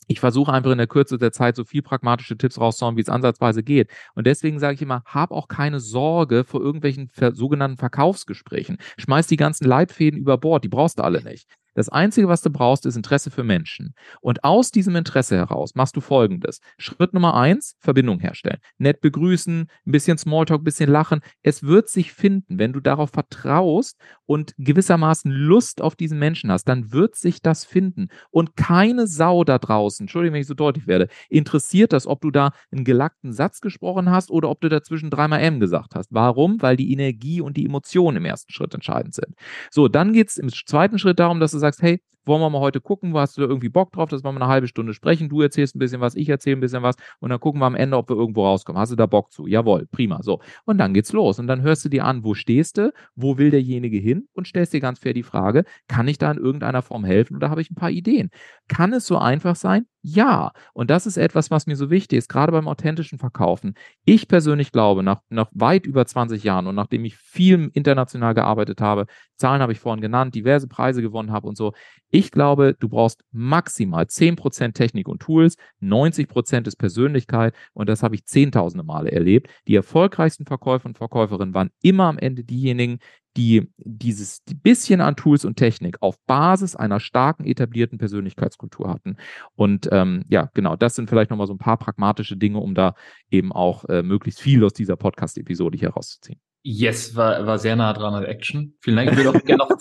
ich versuche einfach in der Kürze der Zeit so viel pragmatische Tipps rauszuhauen, wie es ansatzweise geht. Und deswegen sage ich immer, hab auch keine Sorge vor irgendwelchen sogenannten Verkaufsgesprächen. Schmeiß die ganzen Leitfäden über Bord, die brauchst du alle nicht. Das Einzige, was du brauchst, ist Interesse für Menschen. Und aus diesem Interesse heraus machst du Folgendes. Schritt Nummer eins, Verbindung herstellen. Nett begrüßen, ein bisschen Smalltalk, ein bisschen lachen. Es wird sich finden. Wenn du darauf vertraust und gewissermaßen Lust auf diesen Menschen hast, dann wird sich das finden. Und keine Sau da draußen, Entschuldigung, wenn ich so deutlich werde, interessiert das, ob du da einen gelackten Satz gesprochen hast oder ob du dazwischen dreimal M gesagt hast. Warum? Weil die Energie und die Emotionen im ersten Schritt entscheidend sind. So, dann geht es im zweiten Schritt darum, dass es sagst, hey, wollen wir mal heute gucken, hast du da irgendwie Bock drauf, dass wir mal eine halbe Stunde sprechen, du erzählst ein bisschen was, ich erzähle ein bisschen was und dann gucken wir am Ende, ob wir irgendwo rauskommen. Hast du da Bock zu? Jawohl, prima, so. Und dann geht's los und dann hörst du dir an, wo stehst du, wo will derjenige hin und stellst dir ganz fair die Frage, kann ich da in irgendeiner Form helfen oder habe ich ein paar Ideen? Kann es so einfach sein? Ja. Und das ist etwas, was mir so wichtig ist, gerade beim authentischen Verkaufen. Ich persönlich glaube, nach, nach weit über 20 Jahren und nachdem ich viel international gearbeitet habe, Zahlen habe ich vorhin genannt, diverse Preise gewonnen habe und so, ich glaube, du brauchst maximal 10% Technik und Tools, 90% ist Persönlichkeit und das habe ich zehntausende Male erlebt. Die erfolgreichsten Verkäufer und Verkäuferinnen waren immer am Ende diejenigen, die dieses bisschen an Tools und Technik auf Basis einer starken etablierten Persönlichkeitskultur hatten. Und ähm, ja, genau, das sind vielleicht nochmal so ein paar pragmatische Dinge, um da eben auch äh, möglichst viel aus dieser Podcast-Episode hier rauszuziehen. Yes, war, war sehr nah dran an Action. Vielen Dank. Ich würde auch gerne noch.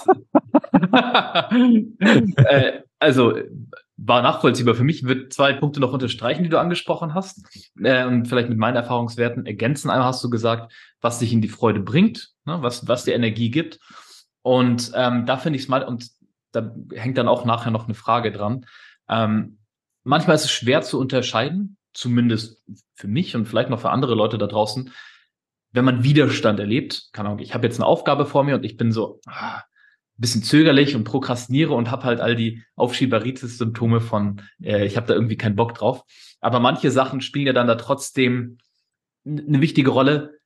äh, also war nachvollziehbar. Für mich wird zwei Punkte noch unterstreichen, die du angesprochen hast äh, und vielleicht mit meinen Erfahrungswerten ergänzen. Einmal hast du gesagt, was dich in die Freude bringt, ne, was, was dir Energie gibt. Und ähm, da finde ich es mal, und da hängt dann auch nachher noch eine Frage dran. Ähm, manchmal ist es schwer zu unterscheiden, zumindest für mich und vielleicht noch für andere Leute da draußen, wenn man Widerstand erlebt, keine Ahnung, ich habe jetzt eine Aufgabe vor mir und ich bin so ah, bisschen zögerlich und prokrastiniere und habe halt all die Aufschieberitis-Symptome von, äh, ich habe da irgendwie keinen Bock drauf. Aber manche Sachen spielen ja dann da trotzdem eine wichtige Rolle,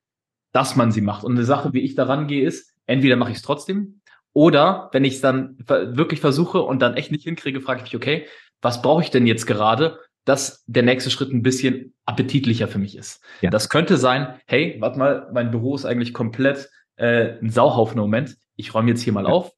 dass man sie macht. Und eine Sache, wie ich da rangehe, ist, entweder mache ich es trotzdem oder wenn ich es dann wirklich versuche und dann echt nicht hinkriege, frage ich mich, okay, was brauche ich denn jetzt gerade? Dass der nächste Schritt ein bisschen appetitlicher für mich ist. Ja. Das könnte sein, hey, warte mal, mein Büro ist eigentlich komplett äh, ein Sauhaufen im Moment. Ich räume jetzt hier mal ja. auf,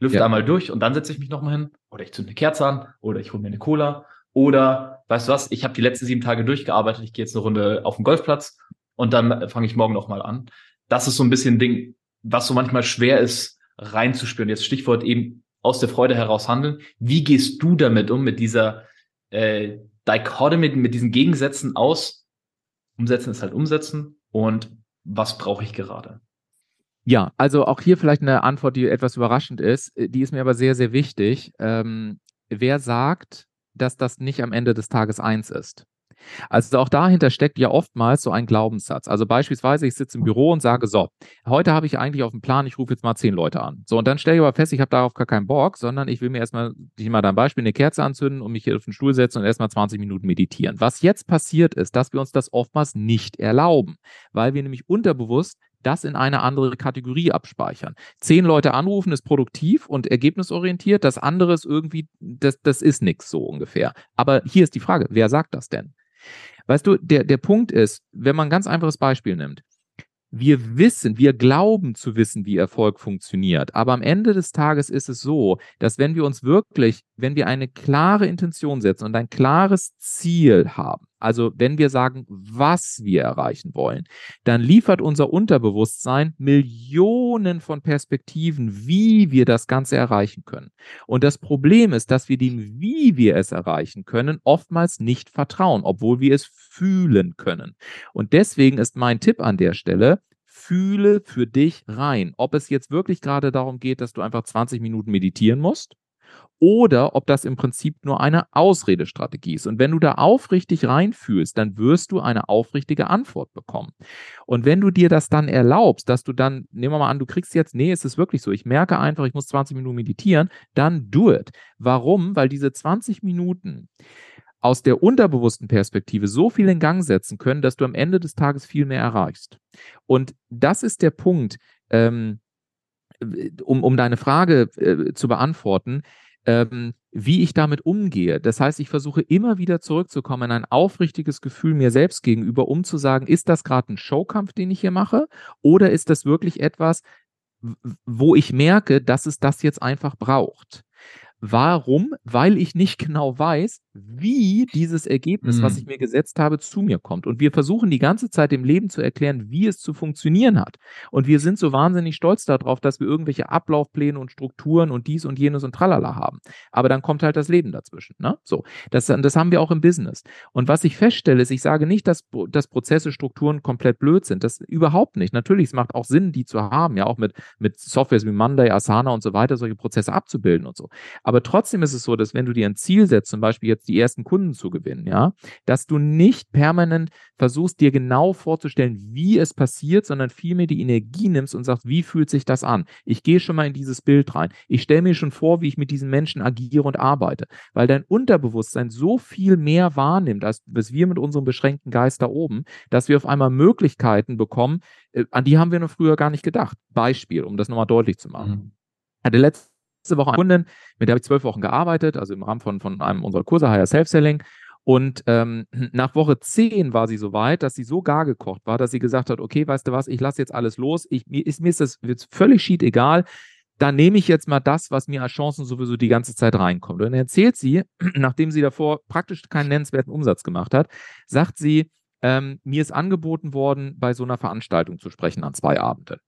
lüfte ja. einmal durch und dann setze ich mich nochmal hin. Oder ich zünde eine Kerze an oder ich hole mir eine Cola oder weißt du was, ich habe die letzten sieben Tage durchgearbeitet, ich gehe jetzt eine Runde auf den Golfplatz und dann fange ich morgen nochmal an. Das ist so ein bisschen ein Ding, was so manchmal schwer ist, reinzuspüren. Jetzt Stichwort eben aus der Freude heraus handeln. Wie gehst du damit um, mit dieser äh, Dichotomy, mit diesen Gegensätzen aus? Umsetzen ist halt umsetzen und was brauche ich gerade? Ja, also auch hier vielleicht eine Antwort, die etwas überraschend ist. Die ist mir aber sehr, sehr wichtig. Ähm, wer sagt, dass das nicht am Ende des Tages eins ist? Also auch dahinter steckt ja oftmals so ein Glaubenssatz. Also beispielsweise, ich sitze im Büro und sage, so, heute habe ich eigentlich auf dem Plan, ich rufe jetzt mal zehn Leute an. So, und dann stelle ich aber fest, ich habe darauf gar keinen Bock, sondern ich will mir erstmal, ich mal dein Beispiel, eine Kerze anzünden und mich hier auf den Stuhl setzen und erstmal 20 Minuten meditieren. Was jetzt passiert ist, dass wir uns das oftmals nicht erlauben, weil wir nämlich unterbewusst das in eine andere Kategorie abspeichern. Zehn Leute anrufen ist produktiv und ergebnisorientiert, das andere ist irgendwie, das, das ist nichts so ungefähr. Aber hier ist die Frage, wer sagt das denn? Weißt du, der, der Punkt ist, wenn man ein ganz einfaches Beispiel nimmt, wir wissen, wir glauben zu wissen, wie Erfolg funktioniert. Aber am Ende des Tages ist es so, dass wenn wir uns wirklich, wenn wir eine klare Intention setzen und ein klares Ziel haben, also wenn wir sagen, was wir erreichen wollen, dann liefert unser Unterbewusstsein Millionen von Perspektiven, wie wir das Ganze erreichen können. Und das Problem ist, dass wir dem, wie wir es erreichen können, oftmals nicht vertrauen, obwohl wir es fühlen können. Und deswegen ist mein Tipp an der Stelle, fühle für dich rein, ob es jetzt wirklich gerade darum geht, dass du einfach 20 Minuten meditieren musst oder ob das im Prinzip nur eine Ausredestrategie ist. Und wenn du da aufrichtig reinfühlst, dann wirst du eine aufrichtige Antwort bekommen. Und wenn du dir das dann erlaubst, dass du dann, nehmen wir mal an, du kriegst jetzt, nee, es ist wirklich so, ich merke einfach, ich muss 20 Minuten meditieren, dann do it. Warum? Weil diese 20 Minuten aus der unterbewussten Perspektive so viel in Gang setzen können, dass du am Ende des Tages viel mehr erreichst. Und das ist der Punkt, ähm, um, um deine Frage äh, zu beantworten ähm, wie ich damit umgehe. Das heißt, ich versuche immer wieder zurückzukommen in ein aufrichtiges Gefühl mir selbst gegenüber, um zu sagen, ist das gerade ein Showkampf, den ich hier mache, oder ist das wirklich etwas, wo ich merke, dass es das jetzt einfach braucht. Warum? Weil ich nicht genau weiß, wie dieses Ergebnis, mhm. was ich mir gesetzt habe, zu mir kommt. Und wir versuchen die ganze Zeit dem Leben zu erklären, wie es zu funktionieren hat. Und wir sind so wahnsinnig stolz darauf, dass wir irgendwelche Ablaufpläne und Strukturen und dies und jenes und tralala haben. Aber dann kommt halt das Leben dazwischen. Ne? So, das, das haben wir auch im Business. Und was ich feststelle, ist, ich sage nicht, dass, dass Prozesse, Strukturen komplett blöd sind. Das überhaupt nicht. Natürlich, es macht auch Sinn, die zu haben, ja, auch mit, mit Softwares wie Monday, Asana und so weiter, solche Prozesse abzubilden und so. Aber trotzdem ist es so, dass wenn du dir ein Ziel setzt, zum Beispiel jetzt die ersten Kunden zu gewinnen, ja, dass du nicht permanent versuchst, dir genau vorzustellen, wie es passiert, sondern vielmehr die Energie nimmst und sagst, wie fühlt sich das an? Ich gehe schon mal in dieses Bild rein. Ich stelle mir schon vor, wie ich mit diesen Menschen agiere und arbeite, weil dein Unterbewusstsein so viel mehr wahrnimmt, als wir mit unserem beschränkten Geist da oben, dass wir auf einmal Möglichkeiten bekommen, äh, an die haben wir noch früher gar nicht gedacht. Beispiel, um das nochmal deutlich zu machen. Mhm. Hatte letzte letzte Woche eine Kundin, mit der habe ich zwölf Wochen gearbeitet, also im Rahmen von, von einem unserer Kurse Higher Self-Selling. Und ähm, nach Woche zehn war sie so weit, dass sie so gar gekocht war, dass sie gesagt hat, okay, weißt du was, ich lasse jetzt alles los, ich, mir, ist, mir ist das jetzt völlig schied egal, dann nehme ich jetzt mal das, was mir als Chancen sowieso die ganze Zeit reinkommt. Und dann erzählt sie, nachdem sie davor praktisch keinen nennenswerten Umsatz gemacht hat, sagt sie, ähm, mir ist angeboten worden, bei so einer Veranstaltung zu sprechen an zwei Abenden.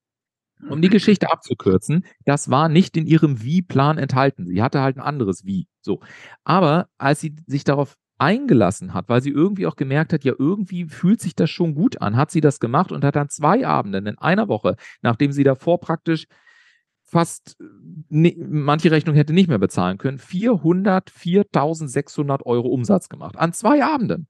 Um die Geschichte abzukürzen, das war nicht in ihrem Wie-Plan enthalten. Sie hatte halt ein anderes Wie. So. Aber als sie sich darauf eingelassen hat, weil sie irgendwie auch gemerkt hat, ja, irgendwie fühlt sich das schon gut an, hat sie das gemacht und hat dann zwei Abenden in einer Woche, nachdem sie davor praktisch fast ne, manche Rechnung hätte nicht mehr bezahlen können, 404.600 Euro Umsatz gemacht. An zwei Abenden.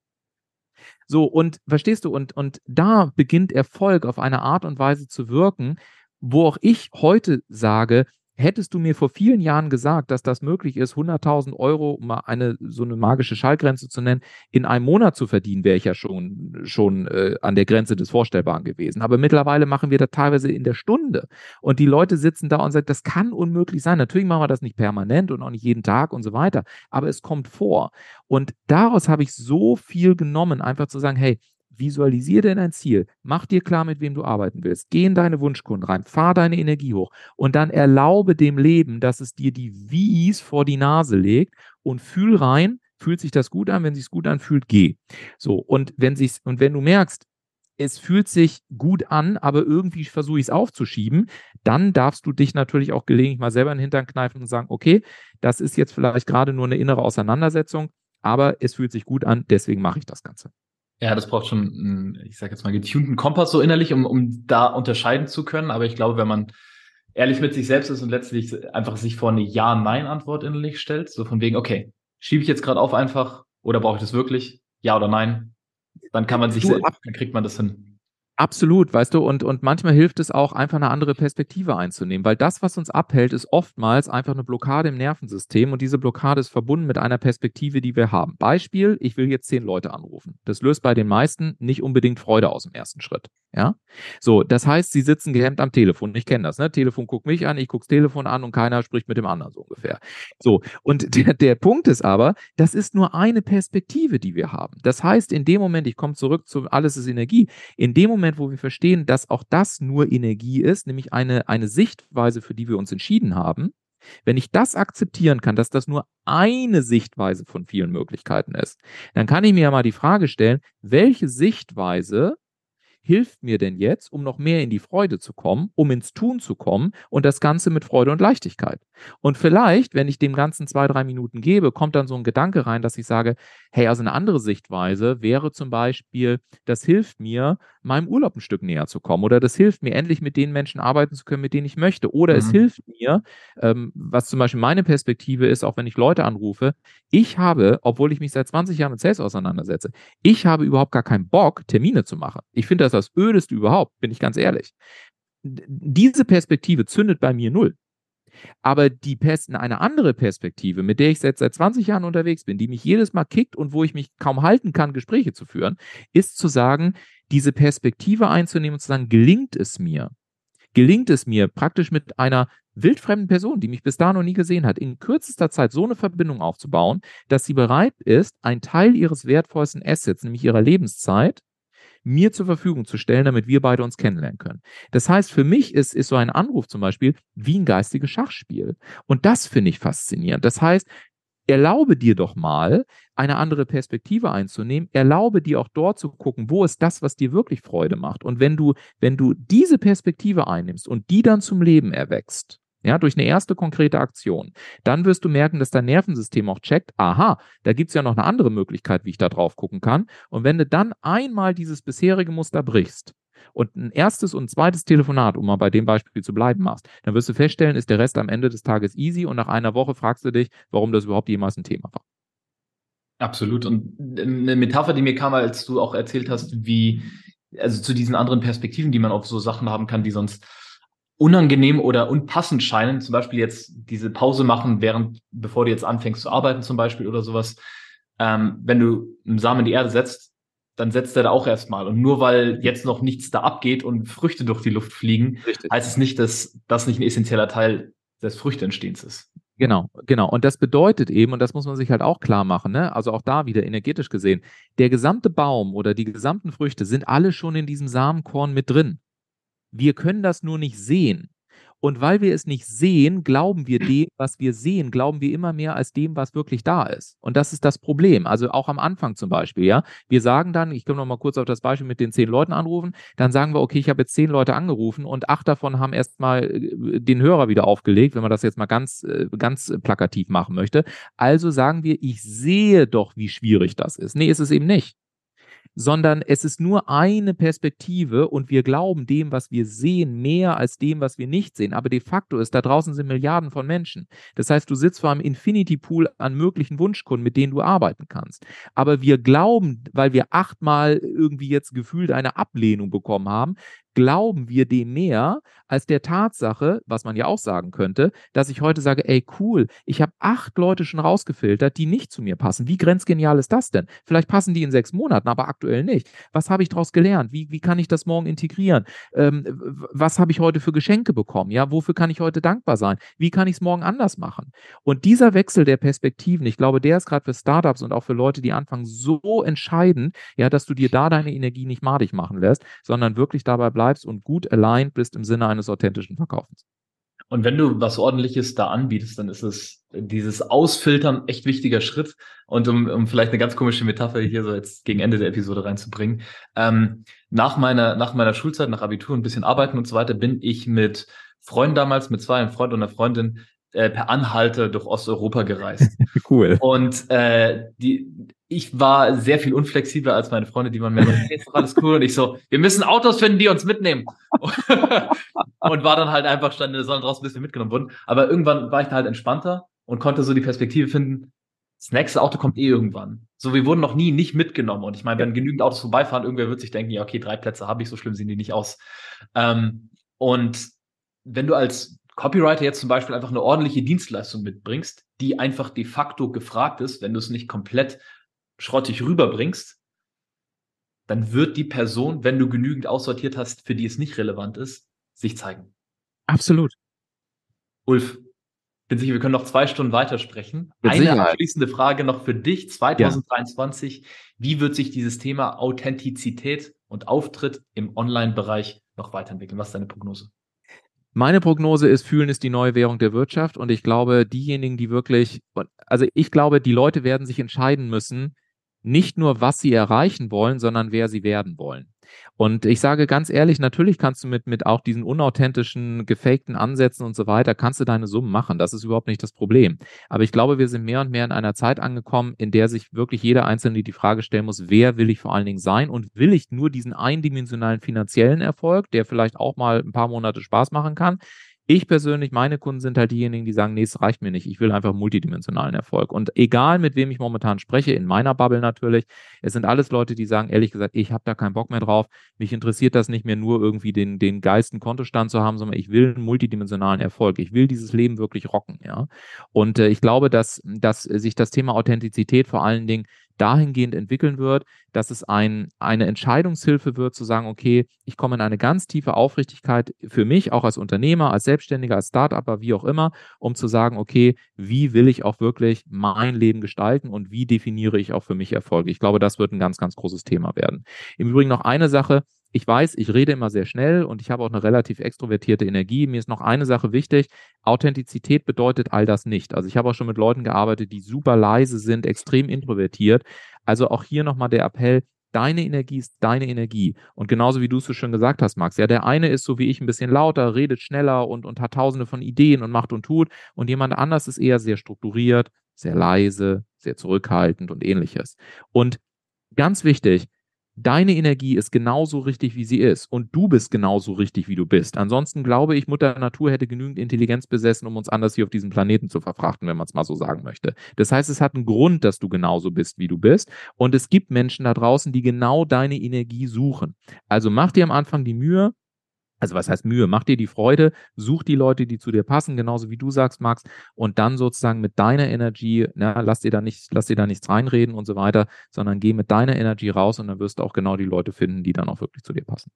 So, und verstehst du, und, und da beginnt Erfolg auf eine Art und Weise zu wirken, wo auch ich heute sage, hättest du mir vor vielen Jahren gesagt, dass das möglich ist, 100.000 Euro, um mal eine so eine magische Schallgrenze zu nennen, in einem Monat zu verdienen, wäre ich ja schon, schon äh, an der Grenze des Vorstellbaren gewesen. Aber mittlerweile machen wir das teilweise in der Stunde. Und die Leute sitzen da und sagen, das kann unmöglich sein. Natürlich machen wir das nicht permanent und auch nicht jeden Tag und so weiter. Aber es kommt vor. Und daraus habe ich so viel genommen, einfach zu sagen, hey, Visualisiere dir dein Ziel, mach dir klar, mit wem du arbeiten willst, geh in deine Wunschkunden rein, fahr deine Energie hoch und dann erlaube dem Leben, dass es dir die Wies vor die Nase legt und fühl rein, fühlt sich das gut an? Wenn sich gut anfühlt, geh. So, und wenn sich's, und wenn du merkst, es fühlt sich gut an, aber irgendwie versuche ich es aufzuschieben, dann darfst du dich natürlich auch gelegentlich mal selber in den Hintern kneifen und sagen, okay, das ist jetzt vielleicht gerade nur eine innere Auseinandersetzung, aber es fühlt sich gut an, deswegen mache ich das Ganze. Ja, das braucht schon, einen, ich sage jetzt mal, getunten Kompass so innerlich, um, um da unterscheiden zu können. Aber ich glaube, wenn man ehrlich mit sich selbst ist und letztlich einfach sich vor eine Ja-Nein-Antwort innerlich stellt, so von wegen, okay, schiebe ich jetzt gerade auf einfach oder brauche ich das wirklich? Ja oder nein? Dann kann man sich, du, dann kriegt man das hin. Absolut, weißt du, und, und manchmal hilft es auch, einfach eine andere Perspektive einzunehmen, weil das, was uns abhält, ist oftmals einfach eine Blockade im Nervensystem und diese Blockade ist verbunden mit einer Perspektive, die wir haben. Beispiel, ich will jetzt zehn Leute anrufen. Das löst bei den meisten nicht unbedingt Freude aus im ersten Schritt. Ja, so, das heißt, sie sitzen gehemmt am Telefon. Ich kenne das, ne? Telefon guckt mich an, ich gucke das Telefon an und keiner spricht mit dem anderen so ungefähr. So, und der, der Punkt ist aber, das ist nur eine Perspektive, die wir haben. Das heißt, in dem Moment, ich komme zurück zu alles ist Energie, in dem Moment, wo wir verstehen, dass auch das nur Energie ist, nämlich eine, eine Sichtweise, für die wir uns entschieden haben, wenn ich das akzeptieren kann, dass das nur eine Sichtweise von vielen Möglichkeiten ist, dann kann ich mir ja mal die Frage stellen, welche Sichtweise hilft mir denn jetzt, um noch mehr in die Freude zu kommen, um ins Tun zu kommen und das Ganze mit Freude und Leichtigkeit? Und vielleicht, wenn ich dem Ganzen zwei, drei Minuten gebe, kommt dann so ein Gedanke rein, dass ich sage, hey, also eine andere Sichtweise wäre zum Beispiel, das hilft mir, meinem Urlaub ein Stück näher zu kommen oder das hilft mir, endlich mit den Menschen arbeiten zu können, mit denen ich möchte. Oder mhm. es hilft mir, ähm, was zum Beispiel meine Perspektive ist, auch wenn ich Leute anrufe, ich habe, obwohl ich mich seit 20 Jahren mit Sales auseinandersetze, ich habe überhaupt gar keinen Bock, Termine zu machen. Ich finde das das Ödeste überhaupt, bin ich ganz ehrlich. Diese Perspektive zündet bei mir null. Aber die Pers eine andere Perspektive, mit der ich seit, seit 20 Jahren unterwegs bin, die mich jedes Mal kickt und wo ich mich kaum halten kann, Gespräche zu führen, ist zu sagen, diese Perspektive einzunehmen und zu sagen, gelingt es mir? Gelingt es mir praktisch mit einer wildfremden Person, die mich bis da noch nie gesehen hat, in kürzester Zeit so eine Verbindung aufzubauen, dass sie bereit ist, einen Teil ihres wertvollsten Assets, nämlich ihrer Lebenszeit, mir zur Verfügung zu stellen, damit wir beide uns kennenlernen können. Das heißt, für mich ist, ist so ein Anruf zum Beispiel wie ein geistiges Schachspiel. Und das finde ich faszinierend. Das heißt, erlaube dir doch mal, eine andere Perspektive einzunehmen. Erlaube dir auch dort zu gucken, wo ist das, was dir wirklich Freude macht. Und wenn du, wenn du diese Perspektive einnimmst und die dann zum Leben erwächst, ja, durch eine erste konkrete Aktion, dann wirst du merken, dass dein Nervensystem auch checkt, aha, da gibt es ja noch eine andere Möglichkeit, wie ich da drauf gucken kann. Und wenn du dann einmal dieses bisherige Muster brichst und ein erstes und ein zweites Telefonat, um mal bei dem Beispiel zu bleiben, machst, dann wirst du feststellen, ist der Rest am Ende des Tages easy und nach einer Woche fragst du dich, warum das überhaupt jemals ein Thema war. Absolut. Und eine Metapher, die mir kam, als du auch erzählt hast, wie, also zu diesen anderen Perspektiven, die man auf so Sachen haben kann, die sonst unangenehm oder unpassend scheinen, zum Beispiel jetzt diese Pause machen, während, bevor du jetzt anfängst zu arbeiten zum Beispiel oder sowas, ähm, wenn du einen Samen in die Erde setzt, dann setzt er da auch erstmal. Und nur weil jetzt noch nichts da abgeht und Früchte durch die Luft fliegen, Richtig. heißt es nicht, dass das nicht ein essentieller Teil des Früchteentstehens ist. Genau, genau. Und das bedeutet eben, und das muss man sich halt auch klar machen, ne? also auch da wieder energetisch gesehen, der gesamte Baum oder die gesamten Früchte sind alle schon in diesem Samenkorn mit drin. Wir können das nur nicht sehen. Und weil wir es nicht sehen, glauben wir dem, was wir sehen, glauben wir immer mehr als dem, was wirklich da ist. Und das ist das Problem. Also auch am Anfang zum Beispiel, ja. Wir sagen dann, ich komme noch mal kurz auf das Beispiel mit den zehn Leuten anrufen, dann sagen wir, okay, ich habe jetzt zehn Leute angerufen und acht davon haben erstmal äh, den Hörer wieder aufgelegt, wenn man das jetzt mal ganz, äh, ganz plakativ machen möchte. Also sagen wir, ich sehe doch, wie schwierig das ist. Nee, ist es eben nicht sondern es ist nur eine Perspektive und wir glauben dem, was wir sehen, mehr als dem, was wir nicht sehen. Aber de facto ist, da draußen sind Milliarden von Menschen. Das heißt, du sitzt vor einem Infinity Pool an möglichen Wunschkunden, mit denen du arbeiten kannst. Aber wir glauben, weil wir achtmal irgendwie jetzt gefühlt eine Ablehnung bekommen haben, glauben wir dem mehr als der Tatsache, was man ja auch sagen könnte, dass ich heute sage, ey cool, ich habe acht Leute schon rausgefiltert, die nicht zu mir passen. Wie grenzgenial ist das denn? Vielleicht passen die in sechs Monaten, aber aktuell nicht. Was habe ich daraus gelernt? Wie, wie kann ich das morgen integrieren? Ähm, was habe ich heute für Geschenke bekommen? Ja, wofür kann ich heute dankbar sein? Wie kann ich es morgen anders machen? Und dieser Wechsel der Perspektiven, ich glaube, der ist gerade für Startups und auch für Leute, die anfangen, so entscheidend, ja, dass du dir da deine Energie nicht madig machen lässt, sondern wirklich dabei bleibst und gut aligned bist im Sinne eines authentischen Verkaufens. Und wenn du was ordentliches da anbietest, dann ist es dieses Ausfiltern echt wichtiger Schritt. Und um, um vielleicht eine ganz komische Metapher hier so jetzt gegen Ende der Episode reinzubringen. Ähm, nach meiner, nach meiner Schulzeit, nach Abitur, ein bisschen arbeiten und so weiter, bin ich mit Freunden damals, mit zwei, einem Freund und einer Freundin, äh, per Anhalter durch Osteuropa gereist. cool. Und äh, die, ich war sehr viel unflexibler als meine Freunde, die waren mir so, hey, ist doch alles cool. Und ich so, wir müssen Autos finden, die uns mitnehmen. und war dann halt einfach, stand in der Sonne draußen, bis wir mitgenommen wurden. Aber irgendwann war ich da halt entspannter und konnte so die Perspektive finden, das nächste Auto kommt eh irgendwann. So, wir wurden noch nie nicht mitgenommen. Und ich meine, wenn genügend Autos vorbeifahren, irgendwer wird sich denken, ja, okay, drei Plätze habe ich, so schlimm sehen die nicht aus. Ähm, und wenn du als Copywriter jetzt zum Beispiel einfach eine ordentliche Dienstleistung mitbringst, die einfach de facto gefragt ist, wenn du es nicht komplett schrottig rüberbringst, dann wird die Person, wenn du genügend aussortiert hast, für die es nicht relevant ist, sich zeigen. Absolut. Ulf, bin sicher, wir können noch zwei Stunden weitersprechen. Mit Eine Sicherheit. abschließende Frage noch für dich, 2023. Wie wird sich dieses Thema Authentizität und Auftritt im Online-Bereich noch weiterentwickeln? Was ist deine Prognose? Meine Prognose ist, fühlen ist die neue Währung der Wirtschaft und ich glaube, diejenigen, die wirklich, also ich glaube, die Leute werden sich entscheiden müssen, nicht nur, was sie erreichen wollen, sondern wer sie werden wollen. Und ich sage ganz ehrlich, natürlich kannst du mit, mit auch diesen unauthentischen, gefakten Ansätzen und so weiter, kannst du deine Summen machen. Das ist überhaupt nicht das Problem. Aber ich glaube, wir sind mehr und mehr in einer Zeit angekommen, in der sich wirklich jeder Einzelne die Frage stellen muss, wer will ich vor allen Dingen sein und will ich nur diesen eindimensionalen finanziellen Erfolg, der vielleicht auch mal ein paar Monate Spaß machen kann, ich persönlich, meine Kunden sind halt diejenigen, die sagen, nee, es reicht mir nicht. Ich will einfach multidimensionalen Erfolg. Und egal, mit wem ich momentan spreche, in meiner Bubble natürlich, es sind alles Leute, die sagen, ehrlich gesagt, ich habe da keinen Bock mehr drauf. Mich interessiert das nicht mehr nur irgendwie den, den geilsten Kontostand zu haben, sondern ich will einen multidimensionalen Erfolg. Ich will dieses Leben wirklich rocken, ja. Und äh, ich glaube, dass, dass sich das Thema Authentizität vor allen Dingen dahingehend entwickeln wird, dass es ein, eine Entscheidungshilfe wird, zu sagen, okay, ich komme in eine ganz tiefe Aufrichtigkeit für mich, auch als Unternehmer, als Selbstständiger, als Startupper, wie auch immer, um zu sagen, okay, wie will ich auch wirklich mein Leben gestalten und wie definiere ich auch für mich Erfolge? Ich glaube, das wird ein ganz, ganz großes Thema werden. Im Übrigen noch eine Sache, ich weiß, ich rede immer sehr schnell und ich habe auch eine relativ extrovertierte Energie. Mir ist noch eine Sache wichtig. Authentizität bedeutet all das nicht. Also ich habe auch schon mit Leuten gearbeitet, die super leise sind, extrem introvertiert. Also auch hier nochmal der Appell, deine Energie ist deine Energie. Und genauso wie du es so schön gesagt hast, Max, ja, der eine ist so wie ich ein bisschen lauter, redet schneller und, und hat tausende von Ideen und macht und tut. Und jemand anders ist eher sehr strukturiert, sehr leise, sehr zurückhaltend und ähnliches. Und ganz wichtig, deine Energie ist genauso richtig, wie sie ist. Und du bist genauso richtig, wie du bist. Ansonsten glaube ich, Mutter Natur hätte genügend Intelligenz besessen, um uns anders hier auf diesem Planeten zu verfrachten, wenn man es mal so sagen möchte. Das heißt, es hat einen Grund, dass du genauso bist, wie du bist. Und es gibt Menschen da draußen, die genau deine Energie suchen. Also mach dir am Anfang die Mühe, also was heißt Mühe? Mach dir die Freude, such die Leute, die zu dir passen, genauso wie du sagst, Max, und dann sozusagen mit deiner Energie, na, lass dir da nicht, lass dir da nichts reinreden und so weiter, sondern geh mit deiner Energie raus und dann wirst du auch genau die Leute finden, die dann auch wirklich zu dir passen.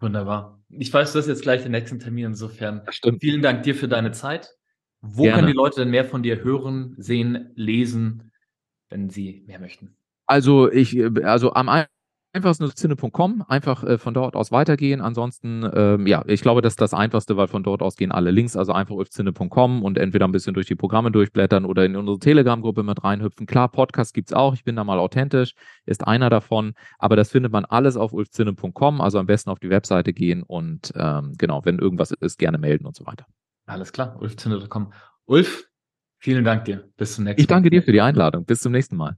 Wunderbar. Ich weiß, du hast jetzt gleich den nächsten Termin, insofern Stimmt. vielen Dank dir für deine Zeit. Wo Gerne. können die Leute denn mehr von dir hören, sehen, lesen, wenn sie mehr möchten? Also ich, also am einfachsten ist zinne.com, einfach äh, von dort aus weitergehen. Ansonsten, ähm, ja, ich glaube, das ist das Einfachste, weil von dort aus gehen alle Links, also einfach auf zinne.com und entweder ein bisschen durch die Programme durchblättern oder in unsere Telegram-Gruppe mit reinhüpfen. Klar, Podcast gibt's auch, ich bin da mal authentisch, ist einer davon, aber das findet man alles auf ulfzinne.com, also am besten auf die Webseite gehen und ähm, genau, wenn irgendwas ist, gerne melden und so weiter. Alles klar, ulfzinne.com. Ulf, vielen Dank dir. Bis zum nächsten Mal. Ich danke dir für die Einladung. Bis zum nächsten Mal.